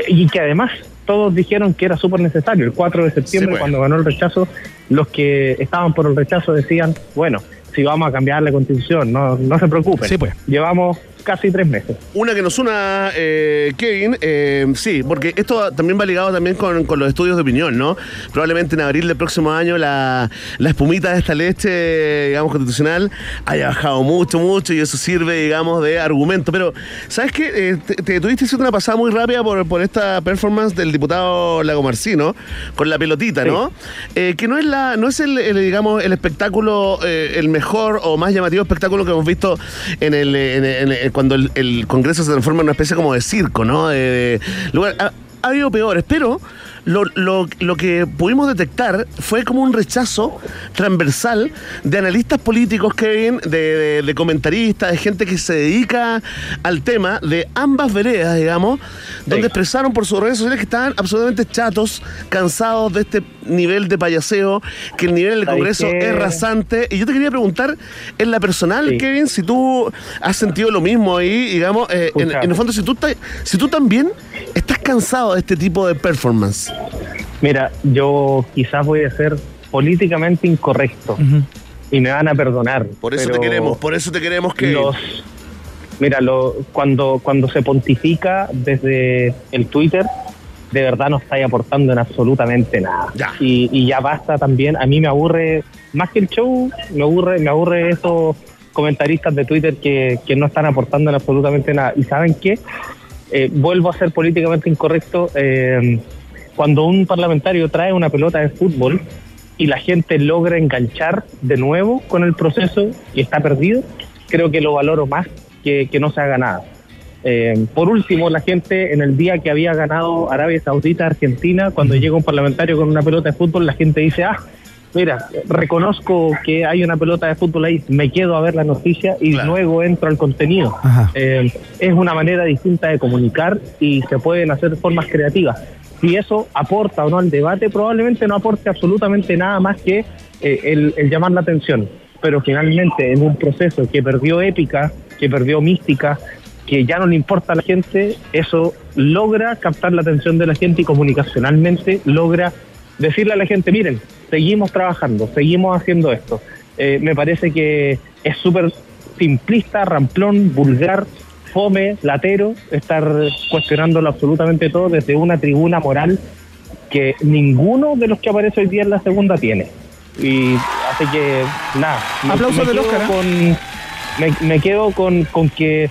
y que además todos dijeron que era súper necesario. El 4 de septiembre, Sí, pues. cuando ganó el rechazo, los que estaban por el rechazo decían, bueno, si vamos a cambiar la constitución, no, no se preocupen. Sí, pues. Llevamos casi tres meses. Una que nos una, eh, Kevin, eh, sí, porque esto también va ligado también con, con los estudios de opinión, ¿no? Probablemente en abril del próximo año la, la espumita de esta leche, digamos, constitucional haya bajado mucho, mucho y eso sirve, digamos, de argumento. Pero, ¿sabes qué? Eh, te, te tuviste haciendo una pasada muy rápida por, por esta performance del diputado Lago Marcino con la pelotita, ¿no? Eh, que no es la no es el, el, digamos, el espectáculo, eh, el mejor o más llamativo espectáculo que hemos visto en el, en el- en el- cuando el, el Congreso se transforma en una especie como de circo, ¿no? De, de lugar. Ha, ha habido peores, pero lo, lo- lo que pudimos detectar fue como un rechazo transversal de analistas políticos, Kevin, de, de- de comentaristas, de gente que se dedica al tema de ambas veredas, digamos, donde Sí. expresaron por sus redes sociales que estaban absolutamente chatos, cansados de este nivel de payaseo, que el nivel del ¿Sabes Congreso qué? es rasante. Y yo te quería preguntar, en la personal, Sí. Kevin, si tú has sentido lo mismo ahí, digamos, eh, en, el fondo, si tú, estás- si tú también estás cansado de este tipo de performance. Mira, yo quizás voy a ser políticamente incorrecto y me van a perdonar. Por eso te queremos, por eso te queremos, Kevin. los mira lo, cuando cuando se pontifica desde el Twitter de verdad no estáis aportando en absolutamente nada Ya. Y, y ya basta también a mí me aburre más que el show me aburre me aburre esos comentaristas de Twitter que, que no están aportando en absolutamente nada y saben qué Eh, vuelvo a ser políticamente incorrecto eh, cuando un parlamentario trae una pelota de fútbol y la gente logra enganchar de nuevo con el proceso y está perdido, creo que lo valoro más que, que no se haga nada. Eh, por último, la gente en el día que había ganado Arabia Saudita, Argentina, cuando llega un parlamentario con una pelota de fútbol, la gente dice, ah, mira, reconozco que hay una pelota de fútbol ahí, me quedo a ver la noticia y Claro. luego entro al contenido. Eh, es una manera distinta de comunicar y se pueden hacer formas creativas. Si eso aporta o no al debate, probablemente no aporte absolutamente nada más que eh, el, el llamar la atención. Pero finalmente, en un proceso que perdió épica, que perdió mística, que ya no le importa a la gente, eso logra captar la atención de la gente y comunicacionalmente logra decirle a la gente, miren, seguimos trabajando, seguimos haciendo esto. Eh, me parece que es súper simplista, ramplón, vulgar, fome, latero, estar cuestionándolo absolutamente todo desde una tribuna moral que ninguno de los que aparece hoy día en la segunda tiene. Y así que, nada. me- Aplausos del Oscar, ¿eh? con- me, me quedo con, con que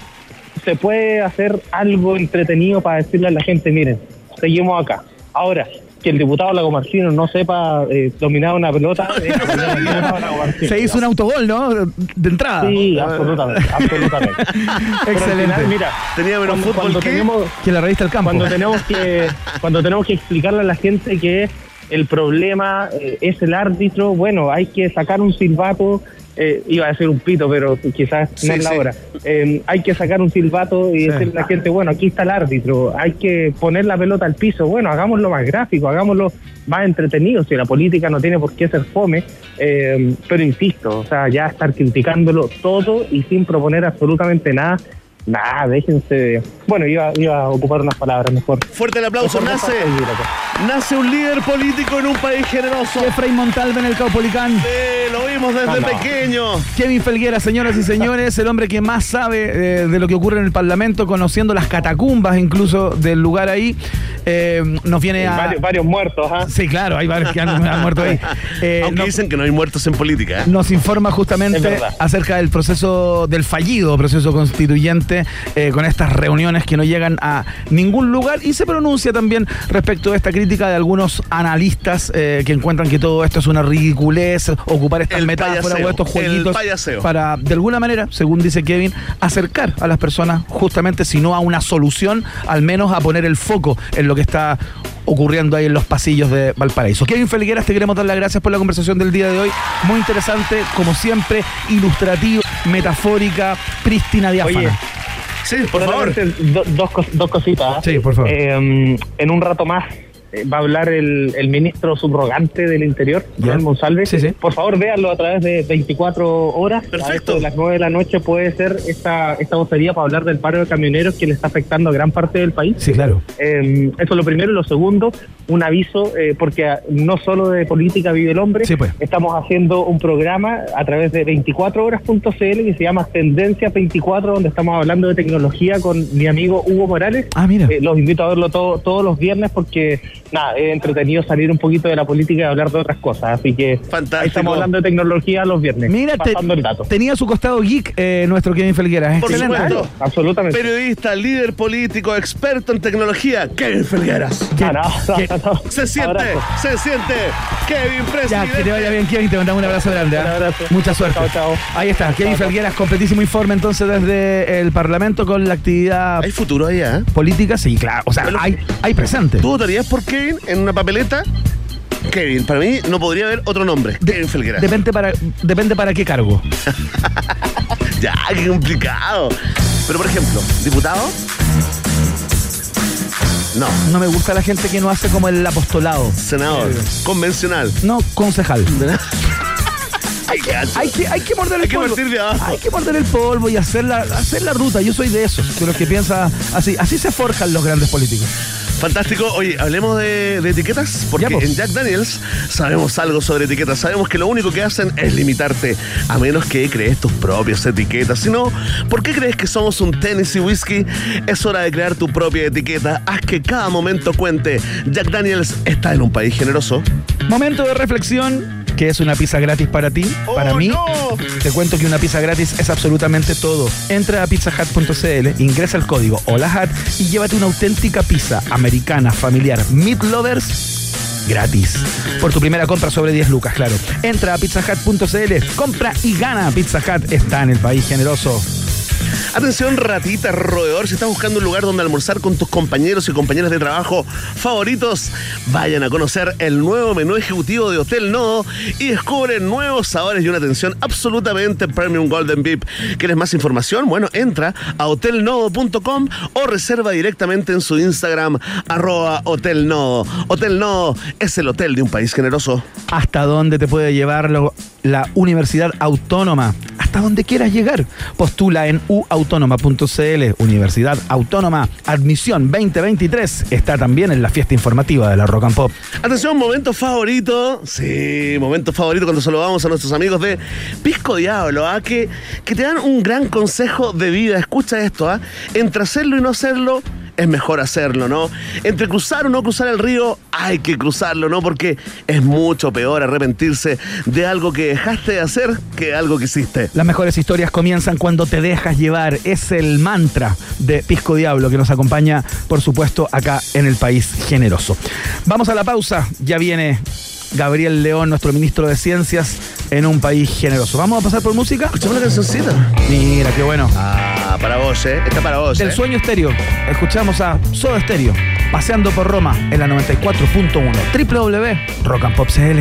se puede hacer algo entretenido para decirle a la gente, miren, seguimos acá. Ahora, que el diputado Lagomarcino no sepa eh, dominar una pelota, Lagomarcino. Se hizo un autogol, ¿no? De entrada. Sí, absolutamente, absolutamente. Excelente. final, mira, Tenía menos cuando, fútbol cuando que- tenemos Que la revista El Campo. cuando tenemos que cuando tenemos que explicarle a la gente que el problema eh, es el árbitro, bueno, hay que sacar un silbato, eh, iba a decir un pito, pero quizás Sí, no es la sí. hora. Eh, hay que sacar un silbato y decirle a la gente, bueno, aquí está el árbitro, hay que poner la pelota al piso, bueno, hagámoslo más gráfico, hagámoslo más entretenido, si la política no tiene por qué ser fome, eh, pero insisto, o sea, ya estar criticándolo todo y sin proponer absolutamente nada, nada, déjense, bueno, iba, iba a ocupar unas palabras mejor. Fuerte el aplauso. Mejor Nace, nace un líder político en un país generoso. Efraín Montalva en el Caupolicán. Sí, lo vimos desde no. pequeño. Kevin Felguera, señoras y señores, el hombre que más sabe eh, de lo que ocurre en el Parlamento, conociendo las catacumbas incluso del lugar ahí, eh, nos viene a... Varios, varios muertos, ¿ah? Sí, claro, hay varios que han, han muerto ahí. Eh, Aunque no- dicen que no hay muertos en política. ¿eh? nos informa justamente acerca del proceso, del fallido proceso constituyente, eh, con estas reuniones que no llegan a ningún lugar y se pronuncia también respecto de esta crítica de algunos analistas eh, que encuentran que todo esto es una ridiculez, ocupar estas El metáforas payaseo, o estos jueguitos para, de alguna manera, según dice Kevin, acercar a las personas justamente, si no a una solución, al menos a poner el foco en lo que está ocurriendo ahí en los pasillos de Valparaíso. Kevin Felgueras, te queremos dar las gracias por la conversación del día de hoy. Muy interesante, como siempre, ilustrativo, metafórica, prístina, diáfana. Oye, Sí, por favor. Do- dos, dos cositas. ¿ah? Sí, por favor. Eh, en un rato más eh, va a hablar el, el ministro subrogante del Interior, Ya. Manuel Monsalve. Sí, sí. Por favor, véanlo a través de 24 horas. A Perfecto. eso de las 9 de la noche puede ser esta, esta vocería para hablar del paro de camioneros que le está afectando a gran parte del país. Sí, claro. Eh, eso es lo primero. Y lo segundo, un aviso, eh, porque no solo de política vive el hombre, Sí, pues. estamos haciendo un programa a través de 24horas.cl que se llama Tendencia 24, donde estamos hablando de tecnología con mi amigo Hugo Morales. Ah, mira. Eh, los invito a verlo todo- todos los viernes porque, nada, es entretenido salir un poquito de la política y hablar de otras cosas. Así que Fantástico. ahí estamos hablando de tecnología los viernes. Mira, te- pasando el dato. tenía su costado geek eh, nuestro Kevin Felgueras. Por Excelente. supuesto. Absolutamente. Periodista, líder político, experto en tecnología, Kevin Felgueras. Ah, no, no, ¿Qué? no, no. Se siente, Abrazo. se siente. Kevin, Ya, presidente. que te vaya bien, Kevin. Te mandamos un abrazo grande. ¿ah? Un abrazo. Mucha suerte. Chao, chao. Ahí está, Kevin Chao. Felgueras, completísimo informe entonces desde el Parlamento con la actividad Hay futuro allá, ¿eh? política. Sí, claro. O sea, hay, hay presente. ¿Tú votarías por Kevin en una papeleta? Kevin, para mí no podría haber otro nombre. De- Kevin. Depende para, depende para qué cargo. Ya, qué complicado. Pero por ejemplo, diputado. No. No me gusta la gente que no hace como el apostolado. Senador. Convencional. No, concejal. Hay que, hay que morder el Hay que polvo. Hay morder el polvo y hacer la, hacer la ruta. Yo soy de esos, de los que piensa así. Así se forjan los grandes políticos. Fantástico. Oye, hablemos de, de etiquetas, porque Ya, pues. en Jack Daniels sabemos algo sobre etiquetas. Sabemos que lo único que hacen es limitarte, a menos que crees tus propias etiquetas. Si no, ¿por qué crees que somos un Tennessee Whiskey? Es hora de crear tu propia etiqueta. Haz que cada momento cuente. Jack Daniels está en un país generoso. Momento de reflexión. ¿Qué es una pizza gratis para ti? para ¡Oh, mí, no! te cuento que una pizza gratis es absolutamente todo. Entra a pizzahut.cl, ingresa el código HOLAHAT y llévate una auténtica pizza americana, familiar, Meat Lovers gratis. Por tu primera compra sobre 10 lucas, claro. Entra a pizzahut.cl, compra y gana. Pizza Hut está en el país generoso. Atención, ratita, roedor, si estás buscando un lugar donde almorzar con tus compañeros y compañeras de trabajo favoritos, vayan a conocer el nuevo menú ejecutivo de Hotel Nodo y descubren nuevos sabores y una atención absolutamente premium Golden VIP. ¿Quieres más información? Bueno, entra a hotelnodo.com o reserva directamente en su Instagram, arroba Hotel Nodo. Hotel Nodo es el hotel de un país generoso. ¿Hasta dónde te puede llevar la Universidad Autónoma? Hasta donde quieras llegar. Postula en uautónoma.cl. Universidad Autónoma, admisión 2023. Está también en la fiesta informativa de la Rock and Pop. Atención, momento favorito. Sí, momento favorito cuando saludamos a nuestros amigos de Pisco Diablo, ¿ah? que, que te dan un gran consejo de vida. Escucha esto, ¿ah? Entre hacerlo y no hacerlo. Es mejor hacerlo, ¿no? Entre cruzar o no cruzar el río, hay que cruzarlo, ¿no? Porque es mucho peor arrepentirse de algo que dejaste de hacer que algo que hiciste. Las mejores historias comienzan cuando te dejas llevar. Es el mantra de Pisco Diablo que nos acompaña, por supuesto, acá en el país generoso. Vamos a la pausa. Ya viene Gabriel León, nuestro ministro de Ciencias, en un país generoso. ¿Vamos a pasar por música? Escuchamos la cancioncita. Mira, qué bueno. Ah, para vos, ¿eh? Está para vos. Del ¿eh? sueño estéreo. Escuchamos a Soda Estéreo, paseando por Roma en la 94.1. www.rockandpopcl.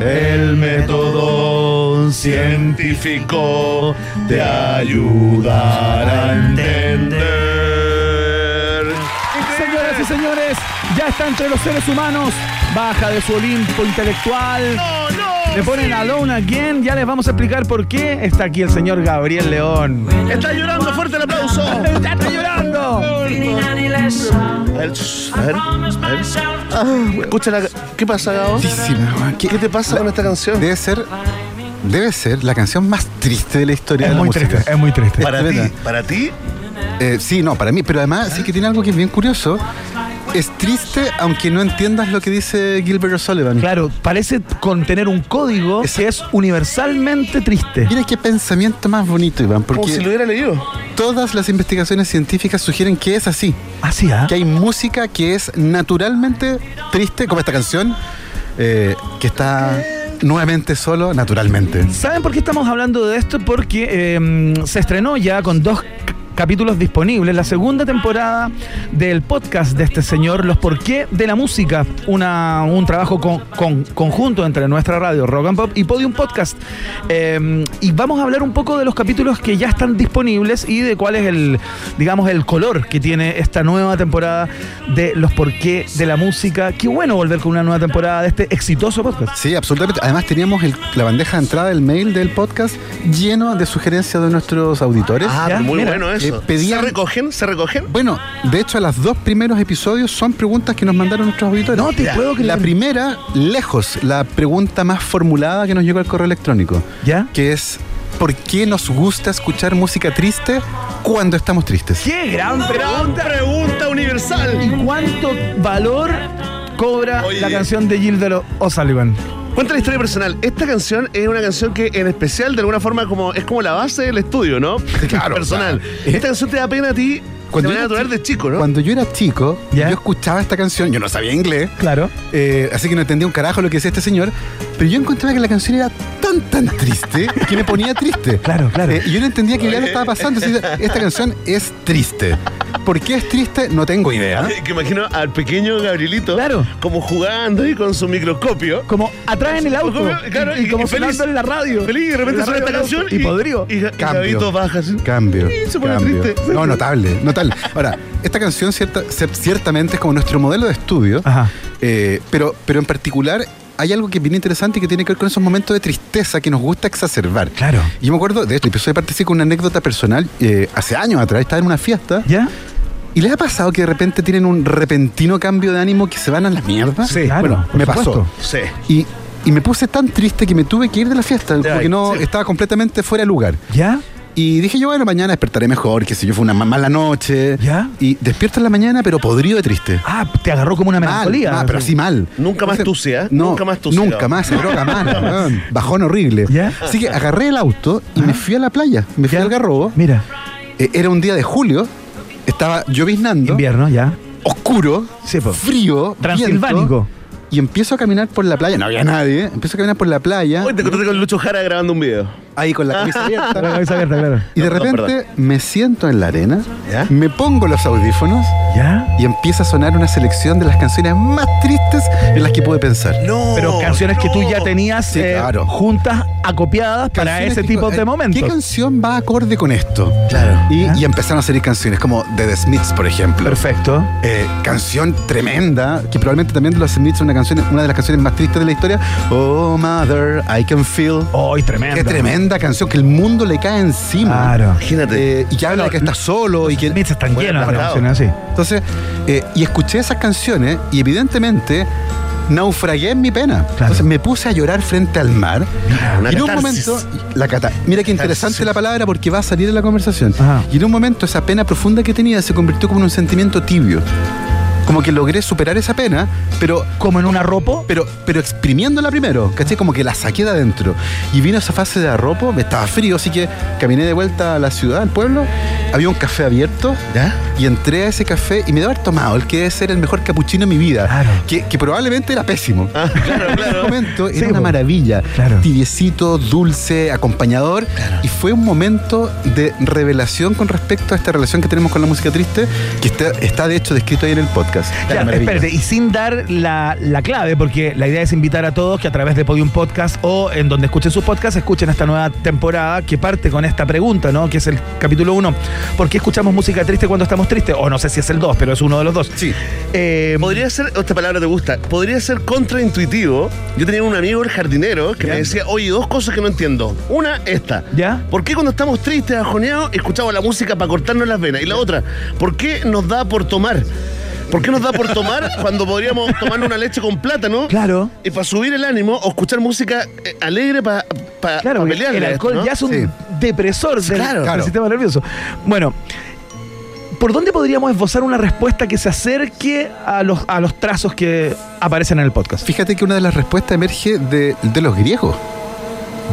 El método científico te ayudará a entender. Señoras y señores, ya está entre los seres humanos. Baja de su Olimpo intelectual. Le ponen Alone Again. Ya les vamos a explicar por qué está aquí el señor Gabriel León. Está llorando, fuerte el aplauso. ¡Ya está llorando! A ver, shh, a ver, a ver. Ah, escucha la... ¿Qué pasa, Gabo? Weón. ¿Qué, te pasa con esta canción? Debe ser, debe ser la canción más triste de la historia Es de la muy música. triste, es muy triste. Para ti, para ti, Eh, sí, no, para mí, pero además sí que tiene algo que es bien curioso. Es triste aunque no entiendas lo que dice Gilbert O'Sullivan. Claro, parece contener un código que es universalmente triste. Mira qué pensamiento más bonito, Iván, como porque si lo hubiera leído. todas las investigaciones científicas sugieren que es así. Así, ¿ah? Que hay música que es naturalmente triste, como esta canción, eh, que está nuevamente solo, naturalmente. ¿Saben por qué estamos hablando de esto? Porque eh, se estrenó ya con dos capítulos disponibles la segunda temporada del podcast de este señor, Los Por qué de la Música, una, un trabajo con- con- conjunto entre nuestra radio Rock and Pop y Podium Podcast. Eh, y vamos a hablar un poco de los capítulos que ya están disponibles y de cuál es el, digamos, el color que tiene esta nueva temporada de Los Por qué de la Música. Qué bueno volver con una nueva temporada de este exitoso podcast. Sí, absolutamente. Además teníamos el- la bandeja de entrada del mail del podcast lleno de sugerencias de nuestros auditores. Ah, Ya, muy mira, bueno eso. Eh, pedían- ¿Se recogen? ¿Se recogen? Bueno, de hecho, los dos primeros episodios son preguntas que nos mandaron nuestros auditores. No te Ya. puedo creer. La primera, lejos, la pregunta más formulada que nos llegó al correo electrónico, ¿Ya? que es ¿por qué nos gusta escuchar música triste cuando estamos tristes? ¡Qué gran Gran pregunta! pregunta universal. ¿Y cuánto valor cobra Oye. la canción de Gilbert O'Sullivan? Cuenta la historia personal. Esta canción es una canción que en especial de alguna forma como es como la base del estudio, ¿no? Claro, personal. claro. Esta canción te da pena a ti Cuando de yo natural de chico, ¿no? Cuando yo era chico, ¿Ya? yo escuchaba esta canción, yo no sabía inglés, Claro. eh, así que no entendía un carajo lo que decía este señor, pero yo encontraba que la canción era tan, tan triste que me ponía triste. Claro, claro. Eh, y yo no entendía que ya le estaba pasando. así, esta canción es triste. ¿Por qué es triste? No tengo idea. Que imagino al pequeño Gabrielito Claro. como jugando ahí con su microscopio. Como atrás en el auto. Claro, y, y como feliz. sonando en la radio. Feliz, y de repente suena esta canción auto. Y podrido. Y, y Cambio. Baja así. Cambio. Y se pone cambio. triste. No, notable, Ahora, esta canción cierta- cier- ciertamente es como nuestro modelo de estudio, Ajá. eh, pero, pero en particular hay algo que es bien interesante y que tiene que ver con esos momentos de tristeza que nos gusta exacerbar. Claro. Y yo me acuerdo de esto, empezó a participar con una anécdota personal eh, hace años atrás, estaba en una fiesta ¿Ya? y les ha pasado que de repente tienen un repentino cambio de ánimo que se van a la mierda. Sí, claro, Bueno, por me supuesto. pasó. Sí. Y, y me puse tan triste que me tuve que ir de la fiesta, porque no sí. estaba completamente fuera de lugar. ¿Ya? Y dije yo, bueno, mañana despertaré mejor, que si yo fue una ma- mala noche. ¿Ya? Y despierto en la mañana, pero podrido de triste. Ah, te agarró como una melancolía. mal, pero así mal. Nunca más tucia, ¿eh? No, Nunca más tucia. Nunca más, se droga weón. bajón horrible. ¿Ya? Así que agarré el auto y me fui a la playa, me fui ¿Ya? al Garrobo. Mira, Eh, era un día de julio, estaba lloviznando, invierno, ya. oscuro, Sí, po. frío, Transilvánico. viento, y empiezo a caminar por la playa, no había nadie, ¿eh? empiezo a caminar por la playa, Hoy te encontraste con Lucho Jara grabando un video. ahí con la camisa abierta. Con la cabeza abierta, claro. Y de No, no, repente me siento en la arena, ¿Ya? me pongo los audífonos ¿Ya? y empieza a sonar una selección de las canciones más tristes en las que pude pensar. No. Pero canciones que tú ya tenías Sí, eh, claro. juntas, acopiadas para Canciones ese que- tipo eh, de momentos. ¿Qué canción va acorde con esto? Claro. Y, y empezaron a salir canciones como The The Smiths, por ejemplo. Perfecto. Eh, canción tremenda, que probablemente también de los Smiths una, canción, una de las canciones más tristes de la historia. Oh, Mother, I Can Feel. ¡Ay, tremendo! Qué tremenda canción, que el mundo le cae encima. Claro. Imagínate. Eh, y que habla de que está solo y que... Smiths están llenos de canciones así. Entonces, eh, y escuché esas canciones y evidentemente naufragué en mi pena. Entonces me puse a llorar frente al mar. una y en un catarsis. momento, la cata, mira qué interesante Catarsis. la palabra porque va a salir en la conversación. Ajá. Y en un momento esa pena profunda que tenía se convirtió como en un sentimiento tibio. Como que logré superar esa pena, pero Como en un arropo. pero, pero exprimiéndola primero, ¿cachai? Como que la saqué de adentro. Y vino esa fase de arropo, me estaba frío, así que caminé de vuelta a la ciudad, al pueblo. Había un café abierto. ¿Ya? Y entré a ese café y me debo haber tomado el que debe ser el mejor capuchino de mi vida. Claro. Que, que probablemente era pésimo. Ah, claro, En ese claro. momento Sí, era una maravilla. Claro. Tibiecito, dulce, acompañador. Y fue un momento de revelación con respecto a esta relación que tenemos con la música triste, que está, está de hecho descrito ahí en el podcast. Ya, maravilloso. espérate, y sin dar la, la clave, porque la idea es invitar a todos que a través de Podium Podcast o en donde escuchen sus podcasts, escuchen esta nueva temporada que parte con esta pregunta, ¿no? Que es el capítulo 1. ¿Por qué escuchamos música triste cuando estamos tristes? O no sé si es el 2, pero es uno de los dos. Sí. Eh, Podría ser, esta palabra te gusta, podría ser contraintuitivo. Yo tenía un amigo, el jardinero, que ¿Ya? me decía, oye, dos cosas que no entiendo. Una, esta. ¿Ya? ¿Por qué cuando estamos tristes, ajoneados, escuchamos la música para cortarnos las venas? Y la otra, ¿por qué nos da por tomar? ¿Por qué nos da por tomar cuando podríamos tomar una leche con plátano? Claro. Y para subir el ánimo o escuchar música eh, alegre para Claro, porque pelear. el alcohol ya es un Sí. depresor del, Claro. del Claro. sistema nervioso. Bueno, ¿por dónde podríamos esbozar una respuesta que se acerque a los, a los trazos que aparecen en el podcast? Fíjate que una de las respuestas emerge de, de los griegos,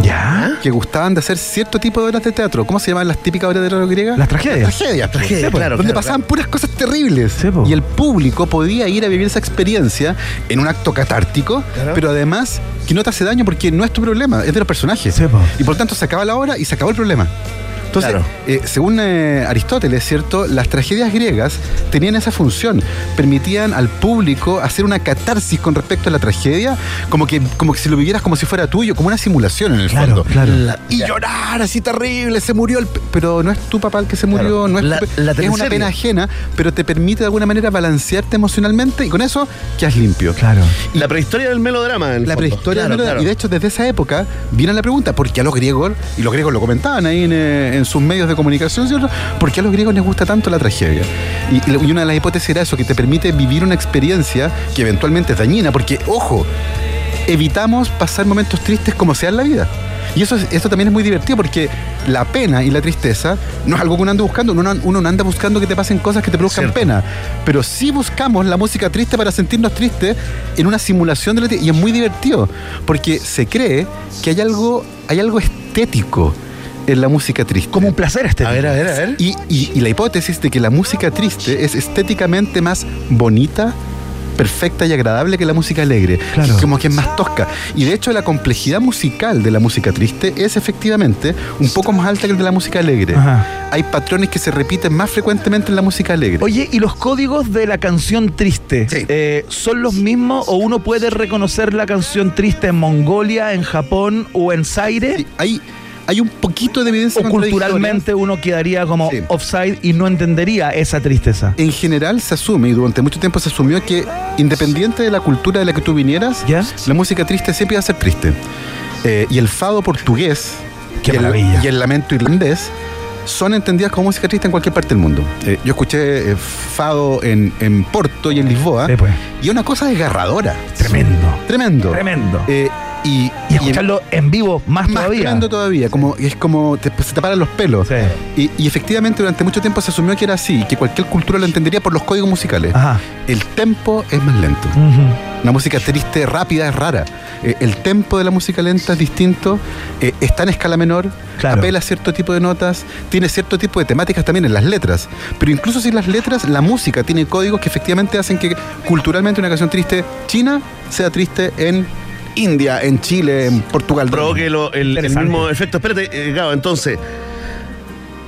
¿Ya? que gustaban de hacer cierto tipo de obras de teatro. ¿Cómo se llaman las típicas obras de teatro griegas? Las tragedias. Las tragedias. pues. Tragedias, Sí, pues, claro, Donde claro, pasaban puras cosas terribles. Sí, po. y el público podía ir a vivir esa experiencia en un acto catártico, pero además que no te hace daño porque no es tu problema, es de los personajes. Sí, po. y por tanto se acaba la obra y se acabó el problema. Entonces, Claro. eh, según eh, Aristóteles, ¿cierto? Las tragedias griegas tenían esa función. Permitían al público hacer una catarsis con respecto a la tragedia, como que, como que si lo vivieras como si fuera tuyo, como una simulación en el Claro, fondo. claro. La- Y ya. llorar así terrible, se murió el... pe- Pero no es tu papá el que se murió, Claro. no es, La- la es una pena ajena, pero te permite de alguna manera balancearte emocionalmente y con eso quedas limpio. Claro. La prehistoria del melodrama, en el La fondo. prehistoria Claro, del melodrama. claro. Y de hecho, desde esa época viene la pregunta: ¿por qué a los griegos, y los griegos lo comentaban ahí en, eh, en sus medios de comunicación, ¿cierto? ¿Por qué a los griegos les gusta tanto la tragedia? Y, y una de las hipótesis era eso, que te permite vivir una experiencia que eventualmente es dañina, porque, ojo, evitamos pasar momentos tristes como sea en la vida. Y eso, también es muy divertido porque la pena y la tristeza no es algo que uno anda buscando. Uno, no- uno no anda buscando que te pasen cosas que te produzcan Cierto. pena. Pero sí buscamos la música triste para sentirnos tristes en una simulación de la Y es muy divertido porque se cree que hay algo, hay algo estético en la música triste. Como un placer este. A ver, a ver, a ver. Y, y- y la hipótesis de que la música triste es estéticamente más bonita, perfecta y agradable que la música alegre. Claro. Como que es más tosca. Y de hecho la complejidad musical de la música triste es efectivamente un poco más alta que el de la música alegre. Ajá. Hay patrones que se repiten más frecuentemente en la música alegre. Oye, ¿y los códigos de la canción triste Sí. eh, son los mismos o uno puede reconocer la canción triste en Mongolia, en Japón o en Zaire? Sí, hay, hay un poquito de evidencia ¿O culturalmente uno quedaría como Sí. offside y no entendería esa tristeza? En general se asume, y durante mucho tiempo se asumió que independiente de la cultura de la que tú vinieras, ¿Ya? la música triste siempre iba a ser triste. Eh, y el fado portugués Qué y, el, y el lamento irlandés son entendidas como música triste en cualquier parte del mundo. Eh, yo escuché eh, fado en, en Porto y en Lisboa, Sí, pues. y una cosa desgarradora. Tremendo. Tremendo. Tremendo. Eh, y, Y escucharlo en vivo más, más todavía. todavía, como, es como te, se te paran los pelos. Sí. Y, y efectivamente durante mucho tiempo se asumió que era así, que cualquier cultura lo entendería por los códigos musicales. Ajá. El tempo es más lento. La música triste, rápida, es rara. Eh, el tempo de la música lenta es distinto, eh, está en escala menor, Claro. apela a cierto tipo de notas, tiene cierto tipo de temáticas también en las letras. Pero incluso sin las letras, la música tiene códigos que efectivamente hacen que culturalmente una canción triste china sea triste en India, en Chile, en Portugal. provoque lo- el, mismo efecto. Espérate, eh, Gabo, entonces.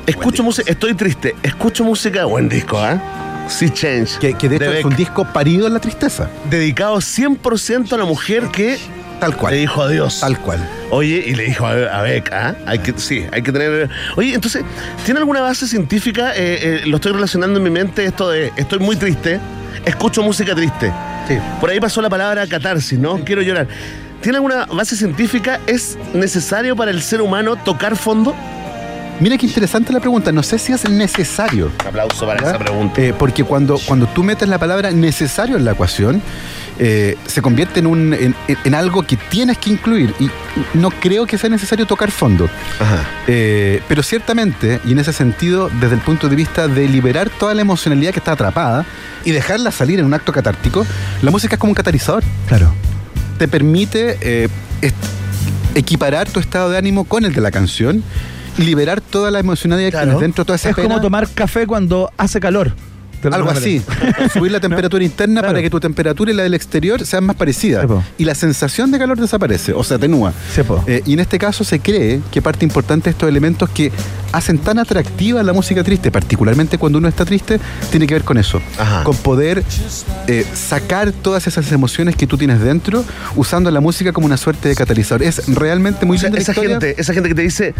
Escucho música, estoy triste. Escucho música, buen disco, ¿ah? Sea Change. Que, que de hecho de es un disco parido en la tristeza. dedicado 100% a la mujer que Tal le cual. dijo adiós. Tal cual. Oye, y le dijo a, a Beck, ¿ah? Hay que, sí, hay que tener. Oye, entonces, ¿tiene alguna base científica? Eh, eh, lo estoy relacionando en mi mente esto de estoy muy triste, escucho música triste. Por ahí pasó la palabra catarsis, ¿no? Quiero llorar. ¿Tiene alguna base científica? ¿Es necesario para el ser humano tocar fondo? Mira qué interesante la pregunta. No sé si es necesario. Un aplauso para esa pregunta. Eh, porque cuando, cuando tú metes la palabra necesario en la ecuación, eh, se convierte en, un, en, en algo que tienes que incluir. Y no creo que sea necesario tocar fondo. Ajá. Eh, pero ciertamente, y en ese sentido, desde el punto de vista de liberar toda la emocionalidad que está atrapada y dejarla salir en un acto catártico, la música es como un catalizador. Claro. Te permite eh, equiparar tu estado de ánimo con el de la canción, liberar toda la emocionalidad que tienes dentro, toda esa Es como tomar café cuando hace calor. Algo así. Subir la temperatura interna Claro. para que tu temperatura y la del exterior sean más parecidas. Y la sensación de calor desaparece o se atenúa. Eh, y en este caso se cree que parte importante de estos elementos que hacen tan atractiva la música triste, particularmente cuando uno está triste, tiene que ver con eso. Ajá. Con poder eh, sacar todas esas emociones que tú tienes dentro usando la música como una suerte de catalizador. Es realmente muy O sea, esa historia. gente, esa gente que te dice,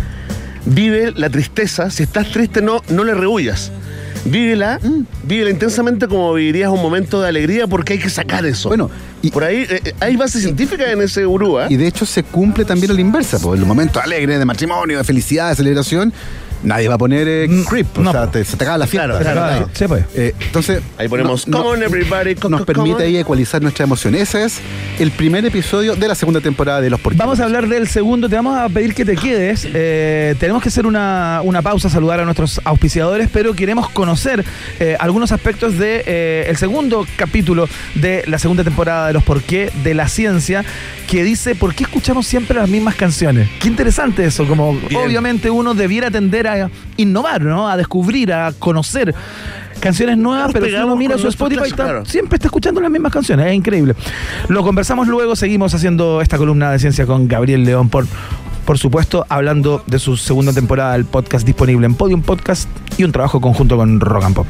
vive la tristeza, si estás triste no, no le rehuyas. Vívela, Mm. vívela intensamente como vivirías un momento de alegría porque hay que sacar eso. Bueno, y- por ahí eh, eh, hay base científica en ese gurú. Y de hecho se cumple también a la inversa, en los momentos alegres de matrimonio, de felicidad, de celebración, nadie va a poner eh, Mm, creep, no, o sea, po. te- se te acaba la fiesta. Claro, claro, ¿verdad? claro. Sí, pues. Eh, entonces, Ahí ponemos, no- come on no- everybody, co- nos co- permite ahí ecualizar nuestra emoción. Ese es el primer episodio de la segunda temporada de Los Porqués. Vamos a hablar del segundo, te vamos a pedir que te quedes. Eh, tenemos que hacer una, una pausa, saludar a nuestros auspiciadores, pero queremos conocer eh, algunos aspectos del de, eh, el segundo capítulo de la segunda temporada de Los Por qué de la ciencia, que dice ¿por qué escuchamos siempre las mismas canciones? Qué interesante eso, como Bien. obviamente uno debiera tender a innovar, ¿no? A descubrir, a conocer. Canciones nuevas, pero si uno mira su Spotify, está- claro. siempre está escuchando las mismas canciones, es increíble. Lo conversamos luego, seguimos haciendo esta columna de ciencia con Gabriel León, por, por supuesto, hablando de su segunda temporada del podcast disponible en Podium Podcast y un trabajo conjunto con Rock and Pop.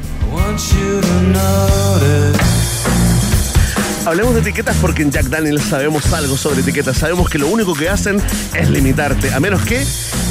Hablemos de etiquetas porque en Jack Daniels sabemos algo sobre etiquetas. Sabemos que lo único que hacen es limitarte. A menos que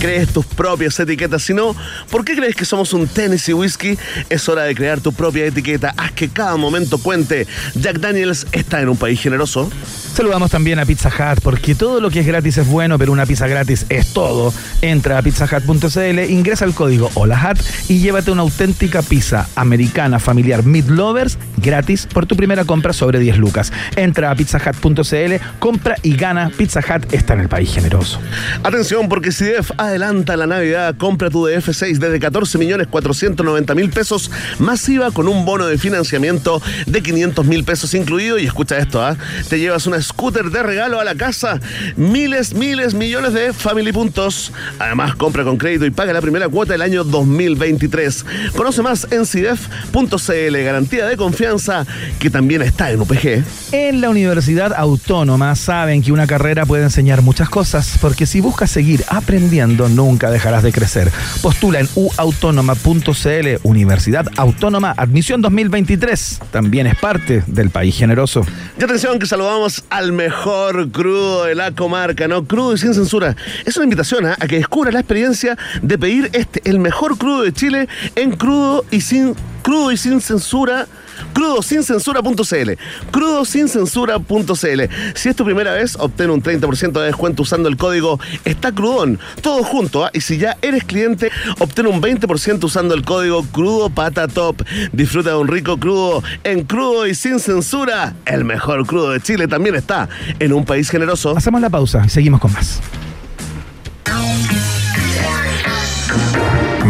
crees tus propias etiquetas. Si no, ¿por qué crees que somos un Tennessee Whiskey? Es hora de crear tu propia etiqueta. Haz que cada momento cuente. Jack Daniels está en un país generoso. Saludamos también a Pizza Hut, porque todo lo que es gratis es bueno, pero una pizza gratis es todo. Entra a pizzahut.cl, ingresa el código HOLAHAT y llévate una auténtica pizza americana familiar Meat Lovers gratis por tu primera compra sobre 10 lucas. Entra a pizzahut.cl, compra y gana. Pizza Hut está en el país generoso. Atención, porque si DF adelanta la Navidad, compra tu DF6 desde 14 millones 490 mil pesos masiva con un bono de financiamiento de 500 mil pesos incluido. Y escucha esto, ¿ah? te llevas una scooter de regalo a la casa, miles, miles, millones de family puntos. Además, compra con crédito y paga la primera cuota del año 2023. Conoce más en CIDEF.cl, garantía de confianza que también está en UPG. En la Universidad Autónoma saben que una carrera puede enseñar muchas cosas, porque si buscas seguir aprendiendo, nunca dejarás de crecer. Postula en uautónoma.cl, Universidad Autónoma, admisión 2023. También es parte del país generoso. Y atención que saludamos al mejor crudo de la comarca, ¿no? Crudo y sin censura. Es una invitación ¿ah? a que descubra la experiencia de pedir este, el mejor crudo de Chile, en crudo y sin, crudo y sin censura crudosincensura.cl. Crudosincensura.cl. Si es tu primera vez, obtén un 30% de descuento usando el código Está Crudón. Todo junto, ¿ah? Y si ya eres cliente, obtén un 20% usando el código Crudo Pata Top. Disfruta de un rico crudo en crudo y sin censura. El mejor crudo de Chile también está en un país generoso. Hacemos la pausa y seguimos con más.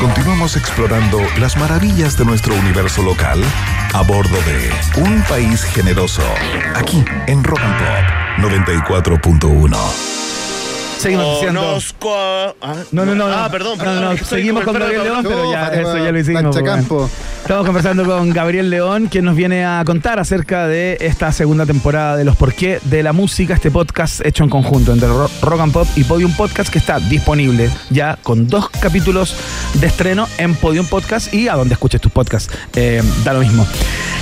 Continuamos explorando las maravillas de nuestro universo local a bordo de Un País Generoso, aquí en Rock and Pop 94.1. Seguimos diciendo. Conozco a- ah, No, no, no. Ah, no. perdón, No, perdón. no, es que estoy seguimos con Gabriel León, pero ya, eso ya lo hicimos. Pues, Campo. bueno. Estamos conversando con Gabriel León, quien nos viene a contar acerca de esta segunda temporada de Los Porqué de la Música, este podcast hecho en conjunto entre Ro- Rock and Pop y Podium Podcast, que está disponible ya con dos capítulos de estreno en Podium Podcast y a donde escuches tus podcasts. Eh, da lo mismo.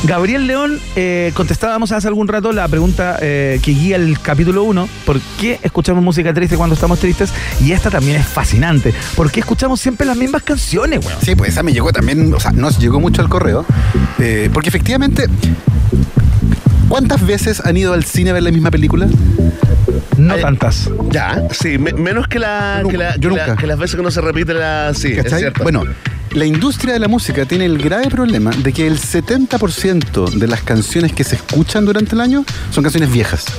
Gabriel León, eh, contestábamos hace algún rato la pregunta eh, que guía el capítulo 1, ¿por qué escuchamos música triste cuando estamos tristes? Y esta también es fascinante, ¿por qué escuchamos siempre las mismas canciones, weón? Sí, pues esa me llegó también, o sea, nos llegó mucho al correo. eh, porque efectivamente, ¿cuántas veces han ido al cine a ver la misma película? No Ay, tantas. Ya, sí, me- menos que, la, Yo que, la- nunca, yo que la- nunca. que las veces que no se repite la. Sí, es ¿Cachai? cierto. Bueno, la industria de la música tiene el grave problema de que el 70% de las canciones que se escuchan durante el año son canciones viejas.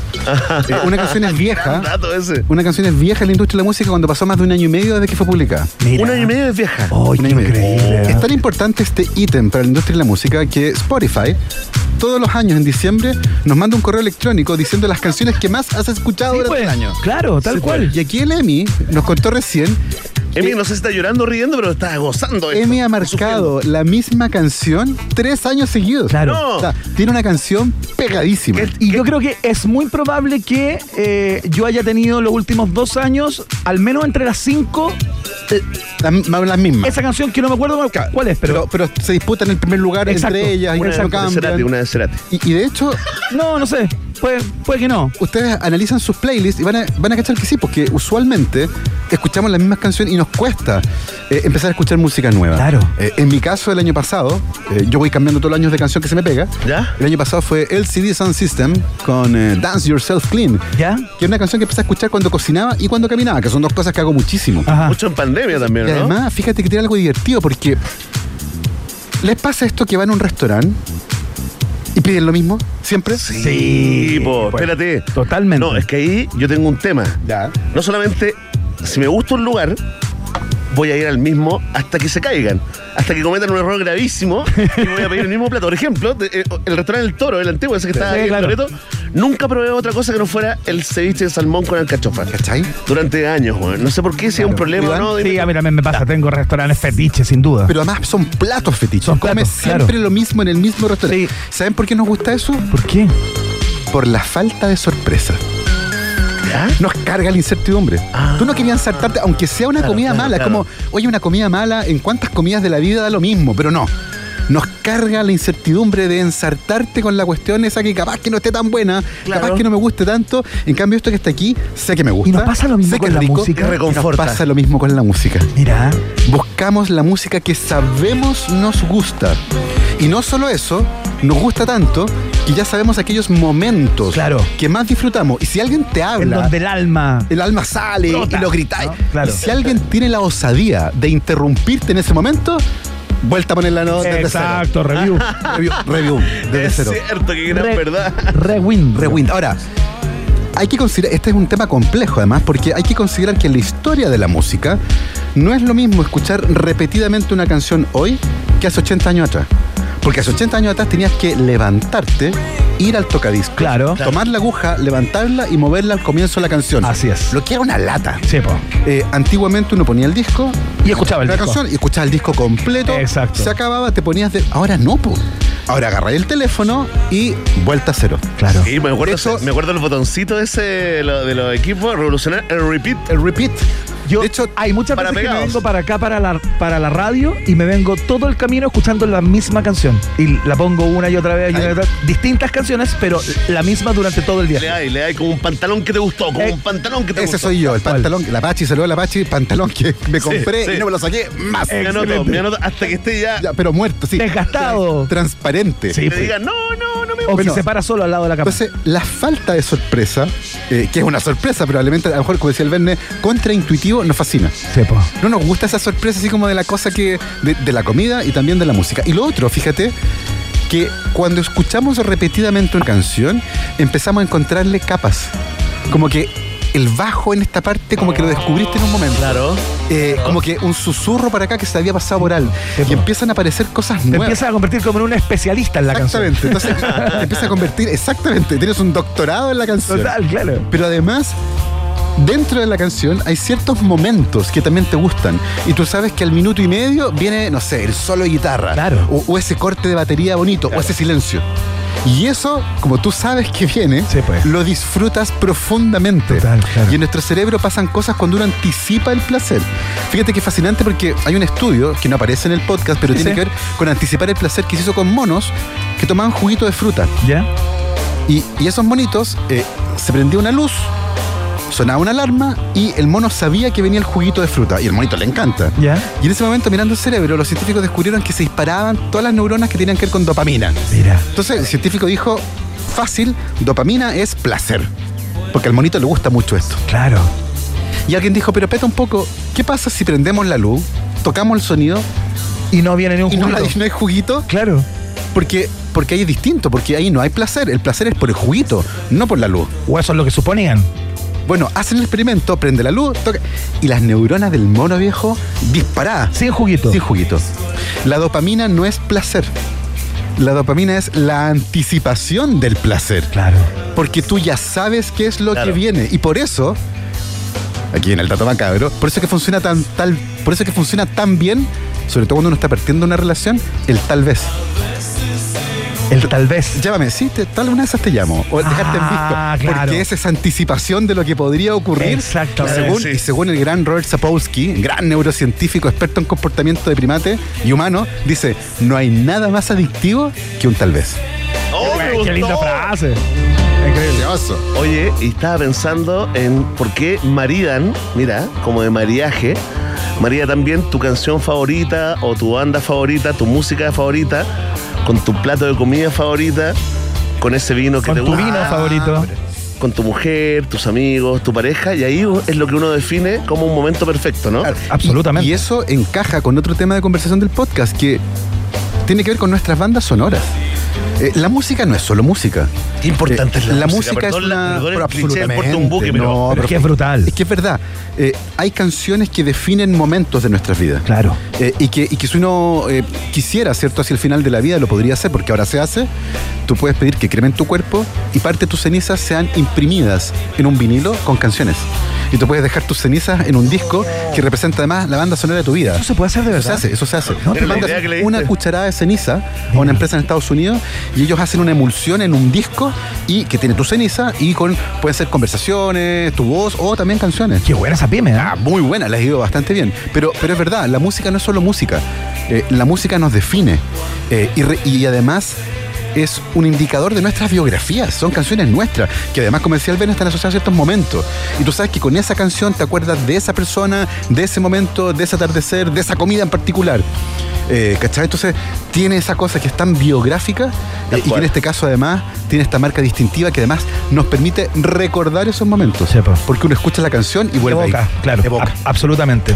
Eh, una canción es vieja. Ese. Una canción es vieja en la industria de la música cuando pasó más de un año y medio desde que fue publicada. Mira. Un año y medio es vieja. ¡Ay, Un año increíble! Es tan importante este ítem para la industria de la música que Spotify todos los años en diciembre nos manda un correo electrónico diciendo las canciones que más has escuchado Sí, durante pues, el año. Claro, tal Sí, cual. pues. Y aquí el Emi nos contó recién Emi, no sé si está llorando o riendo, pero está gozando. esto. Emi ha marcado la misma canción tres años seguidos. Claro. No. O sea, tiene una canción pegadísima. Y yo creo que es muy probable que eh, yo haya tenido los últimos dos años, al menos entre las cinco, eh, La- ma- Las mismas. esa canción que no me acuerdo cuál, cuál es, pero, Pero, pero se disputan el primer lugar Exacto. entre ellas y Una, no una de. Cerati, una de Cerati. Y, y de hecho, no, no sé, puede, puede que no. ustedes analizan sus playlists y van a, van a cachar que sí, porque usualmente escuchamos las mismas canciones y nos cuesta eh, empezar a escuchar música nueva. Claro. Eh, en mi caso, el año pasado, eh, yo voy cambiando todos los años de canción que se me pega. ¿Ya? El año pasado fue LCD Sound System con eh, Dance Yourself Clean. ¿Ya? Que es una canción que empecé a escuchar cuando cocinaba y cuando caminaba, que son dos cosas que hago muchísimo. Ajá. Mucho en pandemia también, Y ¿no? además, fíjate que tiene algo divertido porque ¿les pasa esto que van a un restaurante y piden lo mismo siempre? Sí, po, pues, espérate. totalmente. No, es que ahí yo tengo un tema. Ya. No solamente si me gusta un lugar, voy a ir al mismo hasta que se caigan. Hasta que cometan un error gravísimo y voy a pedir el mismo plato. Por ejemplo, eh, el restaurante El Toro, el antiguo, ese que está Sí, ahí en claro. Loreto, nunca probé otra cosa que no fuera el ceviche de salmón con alcachofa. ¿Cachai? Durante años, weón. No sé por qué, si es un problema o no. Sí, a mí también me pasa, tengo restaurantes fetiches, sin duda. Pero además son platos fetiches. Son platos, siempre claro. lo mismo en el mismo restaurante. Sí. ¿Saben por qué nos gusta eso? ¿Por qué? Por la falta de sorpresa. Nos carga la incertidumbre. Tú no querías saltarte, aunque sea una Claro, comida claro, mala. claro. Como, oye, una comida mala, ¿en cuántas comidas de la vida da lo mismo? Pero no. nos carga la incertidumbre de ensartarte con la cuestión esa que capaz que no esté tan buena, capaz que no me guste tanto. En cambio, esto que está aquí, sé que me gusta. ¿Y no pasa lo mismo sé que con es la rico, música? y Nos Reconforta. pasa lo mismo con la música. Mira. Buscamos la música que sabemos nos gusta. Y no solo eso, nos gusta tanto que ya sabemos aquellos momentos Claro. que más disfrutamos. Y si alguien te En habla, donde el alma. el alma sale Brota, y lo gritáis. ¿no? Claro. Y si alguien tiene la osadía de interrumpirte en ese momento, vuelta a poner la nota desde Exacto, review. cero. Review, review, desde Es cero. cierto, que gran Re- verdad. Rewind. Rewind. Ahora, hay que considerar, este es un tema complejo además, porque hay que considerar que en la historia de la música no es lo mismo escuchar repetidamente una canción hoy que hace 80 años atrás. Porque hace 80 años atrás tenías que levantarte, ir al tocadiscos, Claro. tomar la aguja, levantarla y moverla al comienzo de la canción. Así es. Lo que era una lata. Sí, po. Eh, antiguamente uno ponía el disco Y escuchaba el la disco. canción y escuchaba el disco completo. Exacto. Se acababa, te ponías de. Ahora no, po. Ahora agarré el teléfono y vuelta a cero. Claro. Sí, me acuerdo, hecho- me acuerdo el botoncito ese de, lo- de los equipos, revolucionar el repeat. El repeat. Yo, de hecho, hay muchas para veces que me vengo para acá, para la, para la radio, y me vengo todo el camino escuchando la misma canción. Y la pongo una y otra vez, y una y otra vez. distintas canciones, pero la misma durante todo el Le día. hay, le hay como un pantalón que te gustó, como Eh, un pantalón que te Ese gustó. soy yo, el ¿Cuál? pantalón, la Pachi, saludo a la Pachi, pantalón que me compré sí. y no me lo saqué más. Me anoto, me anoto hasta que esté ya. Ya, pero muerto, sí. Desgastado. Transparente. Sí, que pues. diga, no, no, O. Bueno. que se para solo al lado de la cama. Entonces, la falta de sorpresa, eh, que es una sorpresa, probablemente, a lo mejor, como decía el Verne, contraintuitivo, nos fascina. No nos gusta esa sorpresa así como de la cosa que. de, de la comida y también de la música. Y lo otro, fíjate, que cuando escuchamos repetidamente una canción, empezamos a encontrarle capas. Como que el bajo en esta parte, como que lo descubriste en un momento. Claro. Eh, como que un susurro para acá que se había pasado por algo. Y empiezan a aparecer cosas Te nuevas. empiezas a convertir como en un especialista en la canción. Exactamente. Entonces, te empieza a convertir, exactamente. Tienes un doctorado en la canción. Total, claro. Pero además, dentro de la canción hay ciertos momentos que también te gustan. Y tú sabes que al minuto y medio viene, no sé, el solo de guitarra. Claro. O, o ese corte de batería bonito, o ese silencio. Y eso, como tú sabes que viene, Sí, pues. lo disfrutas profundamente. Total, claro. Y en nuestro cerebro pasan cosas cuando uno anticipa el placer. Fíjate que es fascinante porque hay un estudio que no aparece en el podcast, pero Sí, tiene sí. que ver con anticipar el placer que se hizo con monos que tomaban juguito de fruta. ¿Ya? Y, y esos monitos, eh, se prendía una luz, sonaba una alarma y el mono sabía que venía el juguito de fruta. Y el monito le encanta. ¿Ya? Y en ese momento, mirando el cerebro, los científicos descubrieron que se disparaban todas las neuronas que tenían que ver con dopamina. Mira. Entonces, el científico dijo, fácil, dopamina es placer. Porque al monito le gusta mucho esto. Claro. Y alguien dijo, pero peta un poco, ¿qué pasa si prendemos la luz, tocamos el sonido Y no viene ni un y juguito. no hay juguito? Claro. Porque, porque ahí es distinto, porque ahí no hay placer. El placer es por el juguito, no por la luz. O eso es lo que suponían. Bueno, hacen el experimento, prende la luz, toca, y las neuronas del mono viejo disparadas. Sin juguito. Sin juguito. La dopamina no es placer. La dopamina es la anticipación del placer. Claro. Porque tú ya sabes qué es lo Claro. que viene. Y por eso, aquí en el dato macabro, por eso que funciona tan, tal, por eso que funciona tan bien, sobre todo cuando uno está partiendo una relación, el tal vez. El tal vez. Llámame, sí, te- tal una de esas te llamo. O dejarte en Ah, visto. claro. Porque es esa anticipación de lo que podría ocurrir. Exactamente. Y según, Sí. y según el gran Robert Sapolsky, gran neurocientífico experto en comportamiento de primate y humano, dice: no hay nada más adictivo que un tal vez. ¡Oh, me Qué linda frase. Increíble. Oye, y estaba pensando en por qué maridan, mira, como de mariaje, marida también tu canción favorita o tu banda favorita, tu música favorita, con tu plato de comida favorita, con ese vino que Con te tu gusta, vino favorito. con tu mujer, tus amigos, tu pareja, y ahí es lo que uno define como un momento perfecto, ¿no? Claro. Absolutamente. Y, y eso encaja con otro tema de conversación del podcast que tiene que ver con nuestras bandas sonoras. Eh, la música no es solo música. Qué importante Eh, es la, la música. música es Perdón una- perdón el pero cliché del absolutamente, Puerto un buque, pero no, Pero es que es brutal. Es que es verdad. Eh, hay canciones que definen momentos de nuestras vidas. Claro. Eh, y, que, y que si uno eh, quisiera, ¿cierto? Hacia el final de la vida lo podría hacer, porque ahora se hace. Tú puedes pedir que cremen tu cuerpo y parte de tus cenizas sean imprimidas en un vinilo con canciones. Y tú puedes dejar tus cenizas en un disco que representa además la banda sonora de tu vida. Eso se puede hacer de Eso se verdad. hace, eso se hace. No, mandas una cucharada de ceniza a una empresa en Estados Unidos y ellos hacen una emulsión en un disco y que tiene tu ceniza y con pueden ser conversaciones, tu voz o también canciones. Qué buena esa pyme, ¿eh? Ah, muy buena, les ha ido bastante bien. Pero, pero es verdad, la música no es solo música. Eh, la música nos define. Eh, y, re- y además es un indicador de nuestras biografías, son canciones nuestras, que además, el Ben, están asociadas a ciertos momentos. Y tú sabes que con esa canción te acuerdas de esa persona, de ese momento, de ese atardecer, de esa comida en particular. Eh, ¿Cachai? Entonces tiene esa cosa que es tan biográfica eh, y que en este caso además tiene esta marca distintiva que además nos permite recordar esos momentos. Porque uno escucha la canción y vuelve Evoca, ahí. claro, Evoca. a- absolutamente.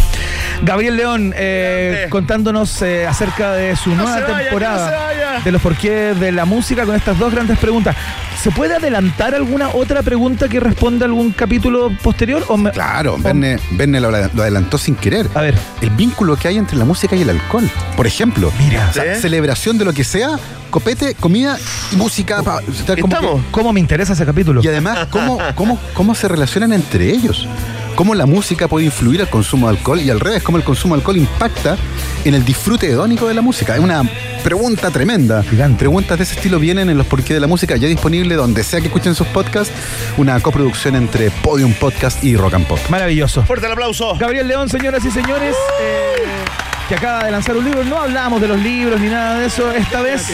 Gabriel León, eh, contándonos eh, acerca de su nueva vaya, temporada, no de los porqués de la música con estas dos grandes preguntas. ¿Se puede adelantar alguna otra pregunta que responda a algún capítulo posterior? O me- Claro, Verne, Verne lo, lo adelantó sin querer. A ver. El vínculo que hay entre la música y el alcohol. Por ejemplo, Mira. o sea. Celebración de lo que sea, copete, comida y música. pa- o sea, como que- Estamos. ¿Cómo me interesa ese capítulo? y además, ¿cómo, cómo, ¿cómo se relacionan entre ellos? ¿Cómo la música puede influir al consumo de alcohol y al revés, cómo el consumo de alcohol impacta en el disfrute hedónico de la música? Es una pregunta tremenda. Gigante. Preguntas de ese estilo vienen en los porqué de la música, ya disponible donde sea que escuchen sus podcasts, una coproducción entre Podium Podcast y Rock and Pop. Maravilloso. Fuerte el aplauso. Gabriel León, señoras y señores, eh, que acaba de lanzar un libro. No hablamos de los libros ni nada de eso. Esta vez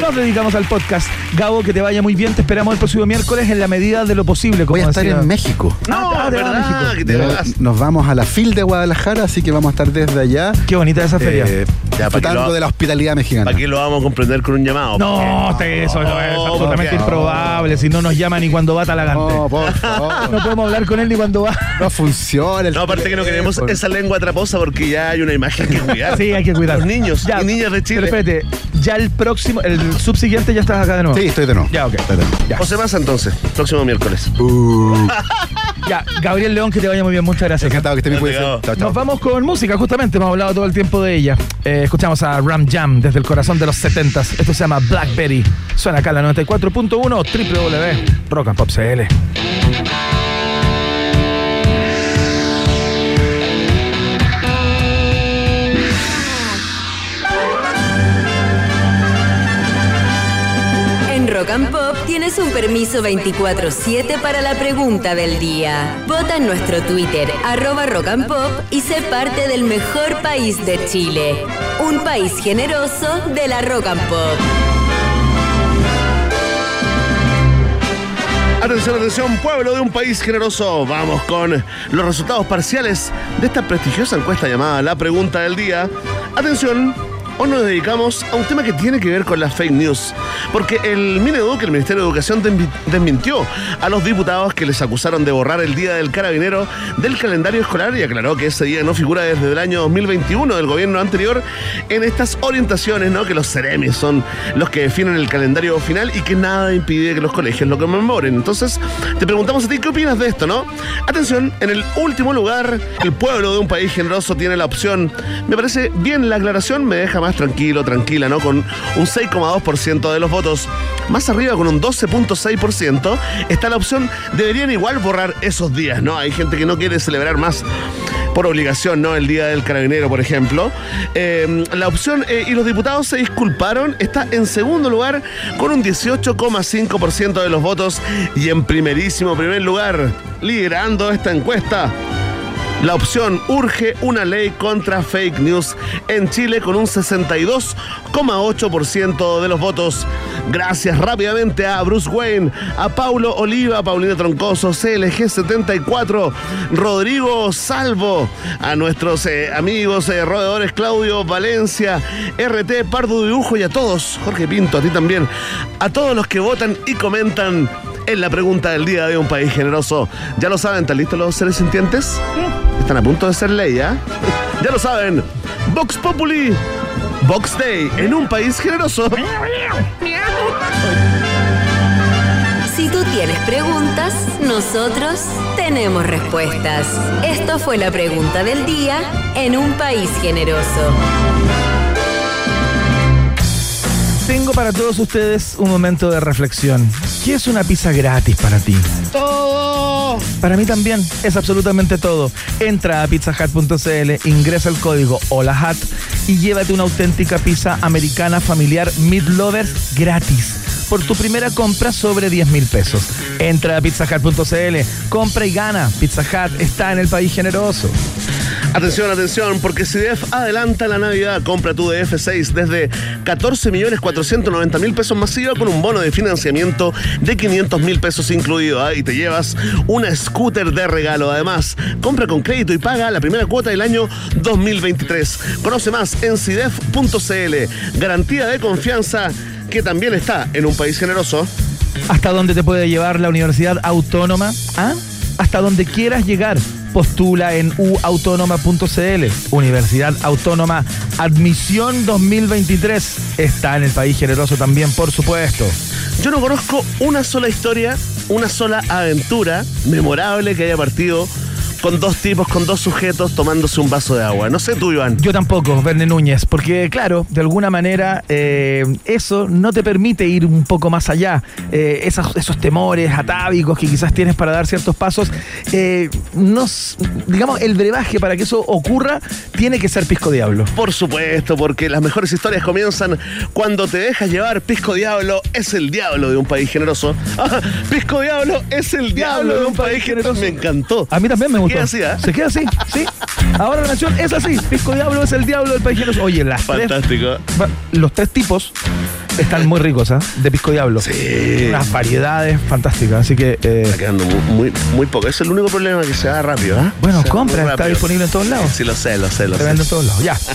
nos dedicamos al podcast. Gabo, que te vaya muy bien. Te esperamos el próximo miércoles en la medida de lo posible. Como Voy a estar decía. en México. No, No, te vas a ¿verdad? México. Que te vas. Nos vamos a la FIL de Guadalajara, así que vamos a estar desde allá. Qué bonita esa feria. eh, Ya, para que disfrutando lo- de la hospitalidad mexicana. ¿Para qué lo vamos a comprender con un llamado? No, usted, eso, eso es No, absolutamente improbable. Si no nos llama ni cuando va Talagante. No, por favor. No podemos hablar con él ni cuando va. No funciona. el No, aparte que no queremos esa lengua traposa porque ya hay una imagen que cuidar. Sí, hay que cuidar. Los niños y niñas de Chile. Pero espérate, ya el próximo, el subsiguiente ya estás acá de nuevo. Sí, estoy de nuevo. Ya, ok. Estoy de nuevo. Ya. José Massa entonces, próximo miércoles. Ya, Gabriel León, que te vaya muy bien. Muchas gracias. Encantado que esté bien. Chao, chao. Nos vamos con música, justamente. Hemos hablado todo el tiempo de ella. Eh, escuchamos a Ram Jam desde el corazón de los 70s. Esto se llama Blackberry. Suena acá en la 94.1 www.rock Rock and Pop tienes un permiso 24-7 para la pregunta del día. Vota en nuestro Twitter, arroba Rock and Pop, y sé parte del mejor país de Chile. Un país generoso de la Rock and Pop. Atención, atención, pueblo de un país generoso. Vamos con los resultados parciales de esta prestigiosa encuesta llamada La Pregunta del Día. Atención. Hoy nos dedicamos a un tema que tiene que ver con las fake news, porque el Mineduc, el Ministerio de Educación, desmi- desmintió a los diputados que les acusaron de borrar el Día del Carabinero del calendario escolar y aclaró que ese día no figura desde el año 2021 del gobierno anterior en estas orientaciones, ¿no? Que los ceremis son los que definen el calendario final y que nada impide que los colegios lo conmemoren. Entonces, te preguntamos a ti, ¿qué opinas de esto, no? Atención, en el último lugar, el pueblo de un país generoso tiene la opción. Me parece bien la aclaración, me deja más tranquilo, tranquila, ¿no? Con un 6,2% de los votos. Más arriba, con un 12,6%, está la opción, deberían igual borrar esos días, ¿no? Hay gente que no quiere celebrar más por obligación, ¿no? El Día del Carabinero, por ejemplo. Eh, la opción, eh, y los diputados se disculparon, está en segundo lugar con un 18,5% de los votos y en primerísimo primer lugar, liderando esta encuesta. La opción urge una ley contra fake news en Chile con un 62,8% de los votos. Gracias rápidamente a Bruce Wayne, a Paulo Oliva, Paulina Troncoso, CLG74, Rodrigo Salvo, a nuestros eh, amigos eh, roedores Claudio Valencia, RT Pardo Dibujo y a todos, Jorge Pinto, a ti también, a todos los que votan y comentan en la pregunta del día de un país generoso. Ya lo saben, ¿están listos los seres sintientes? Están a punto de ser ley, ¿ya? Ya lo saben. Vox Populi. Vox Day en un país generoso. Si tú tienes preguntas, nosotros tenemos respuestas. Esto fue la pregunta del día en un país generoso. Tengo para todos ustedes un momento de reflexión. ¿Qué es una pizza gratis para ti? Todo. Para mí también es absolutamente todo. Entra a pizzahut.cl, ingresa el código HOLAHAT y llévate una auténtica pizza americana familiar Meat Lovers gratis por tu primera compra sobre 10 mil pesos. Entra a pizzahut.cl, compra y gana. Pizza Hut está en el país generoso. Atención, atención, porque CDF adelanta la Navidad. Compra tu DF6 desde 14.490.000 pesos masiva con un bono de financiamiento de 500.000 pesos incluido. ¿ah? Y te llevas una scooter de regalo. Además, compra con crédito y paga la primera cuota del año 2023. Conoce más en CIDEF.cl. Garantía de confianza que también está en un país generoso. ¿Hasta dónde te puede llevar la Universidad Autónoma? ¿Ah? Hasta donde quieras llegar. Postula en uautónoma.cl. Universidad Autónoma Admisión 2023. Está en el país generoso también, por supuesto. Yo no conozco una sola historia, una sola aventura memorable que haya partido con dos tipos, con dos sujetos tomándose un vaso de agua. No sé tú, Iván. Yo tampoco, Verne Núñez, porque claro, de alguna manera eh, eso no te permite ir un poco más allá. Eh, esos, esos temores atávicos que quizás tienes para dar ciertos pasos, eh, nos, digamos, el brebaje para que eso ocurra tiene que ser Pisco Diablo. Por supuesto, porque las mejores historias comienzan cuando te dejas llevar. Pisco Diablo es el diablo de un país generoso. Pisco Diablo es el diablo de un país generoso. Me encantó. A mí también me gustó. Queda así, ¿ah? Se queda así, sí. Ahora la nación es así. Pisco Diablo es el diablo del país generoso. Oye, las Fantástico. los tres tipos están muy ricos, ¿ah? De Pisco Diablo. Sí. Unas variedades fantásticas. Así que, eh, Está quedando muy, muy, muy poco. Es el único problema que se da rápido, ¿ah? bueno, Se compra, está disponible en todos lados. Sí, lo sé, lo sé, lo Se sé. vende en todos lados. Ya.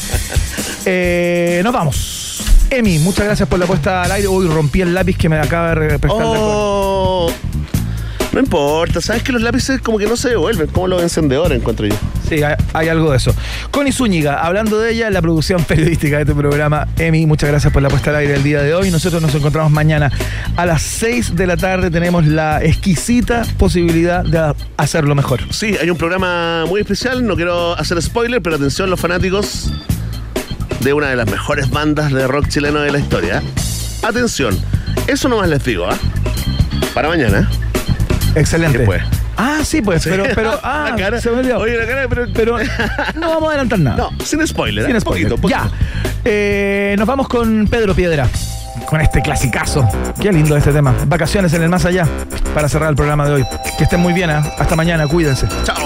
Eh, nos vamos. Emi, muchas gracias por la puesta al aire. Uy, rompí el lápiz que me acaba de prestar. Oh, no importa, sabes que los lápices como que no se devuelven, como los encendedores encuentro yo. Sí, hay, hay algo de eso. Connie Zúñiga, hablando de ella, la producción periodística de este programa. Emi, muchas gracias por la puesta al aire el día de hoy. Nosotros nos encontramos mañana a las 6 de la tarde. Tenemos la exquisita posibilidad de hacerlo mejor. Sí, hay un programa muy especial, no quiero hacer spoiler, pero atención los fanáticos de una de las mejores bandas de rock chileno de la historia. Atención, eso nomás les digo, ¿ah? Para mañana. Excelente. ¿Qué pues? Ah, sí, pues, pero, pero, ah, cara, se me olvidó. Oye, la cara, pero... Pero no vamos a adelantar nada. No, sin spoiler, Sin ¿eh? spoiler. Poquito, poquito. Ya. Eh, nos vamos con Pedro Piedra. Con este clasicazo. Qué lindo este tema. Vacaciones en el más allá. Para cerrar el programa de hoy. Que estén muy bien. ¿eh? Hasta mañana. Cuídense. Chao.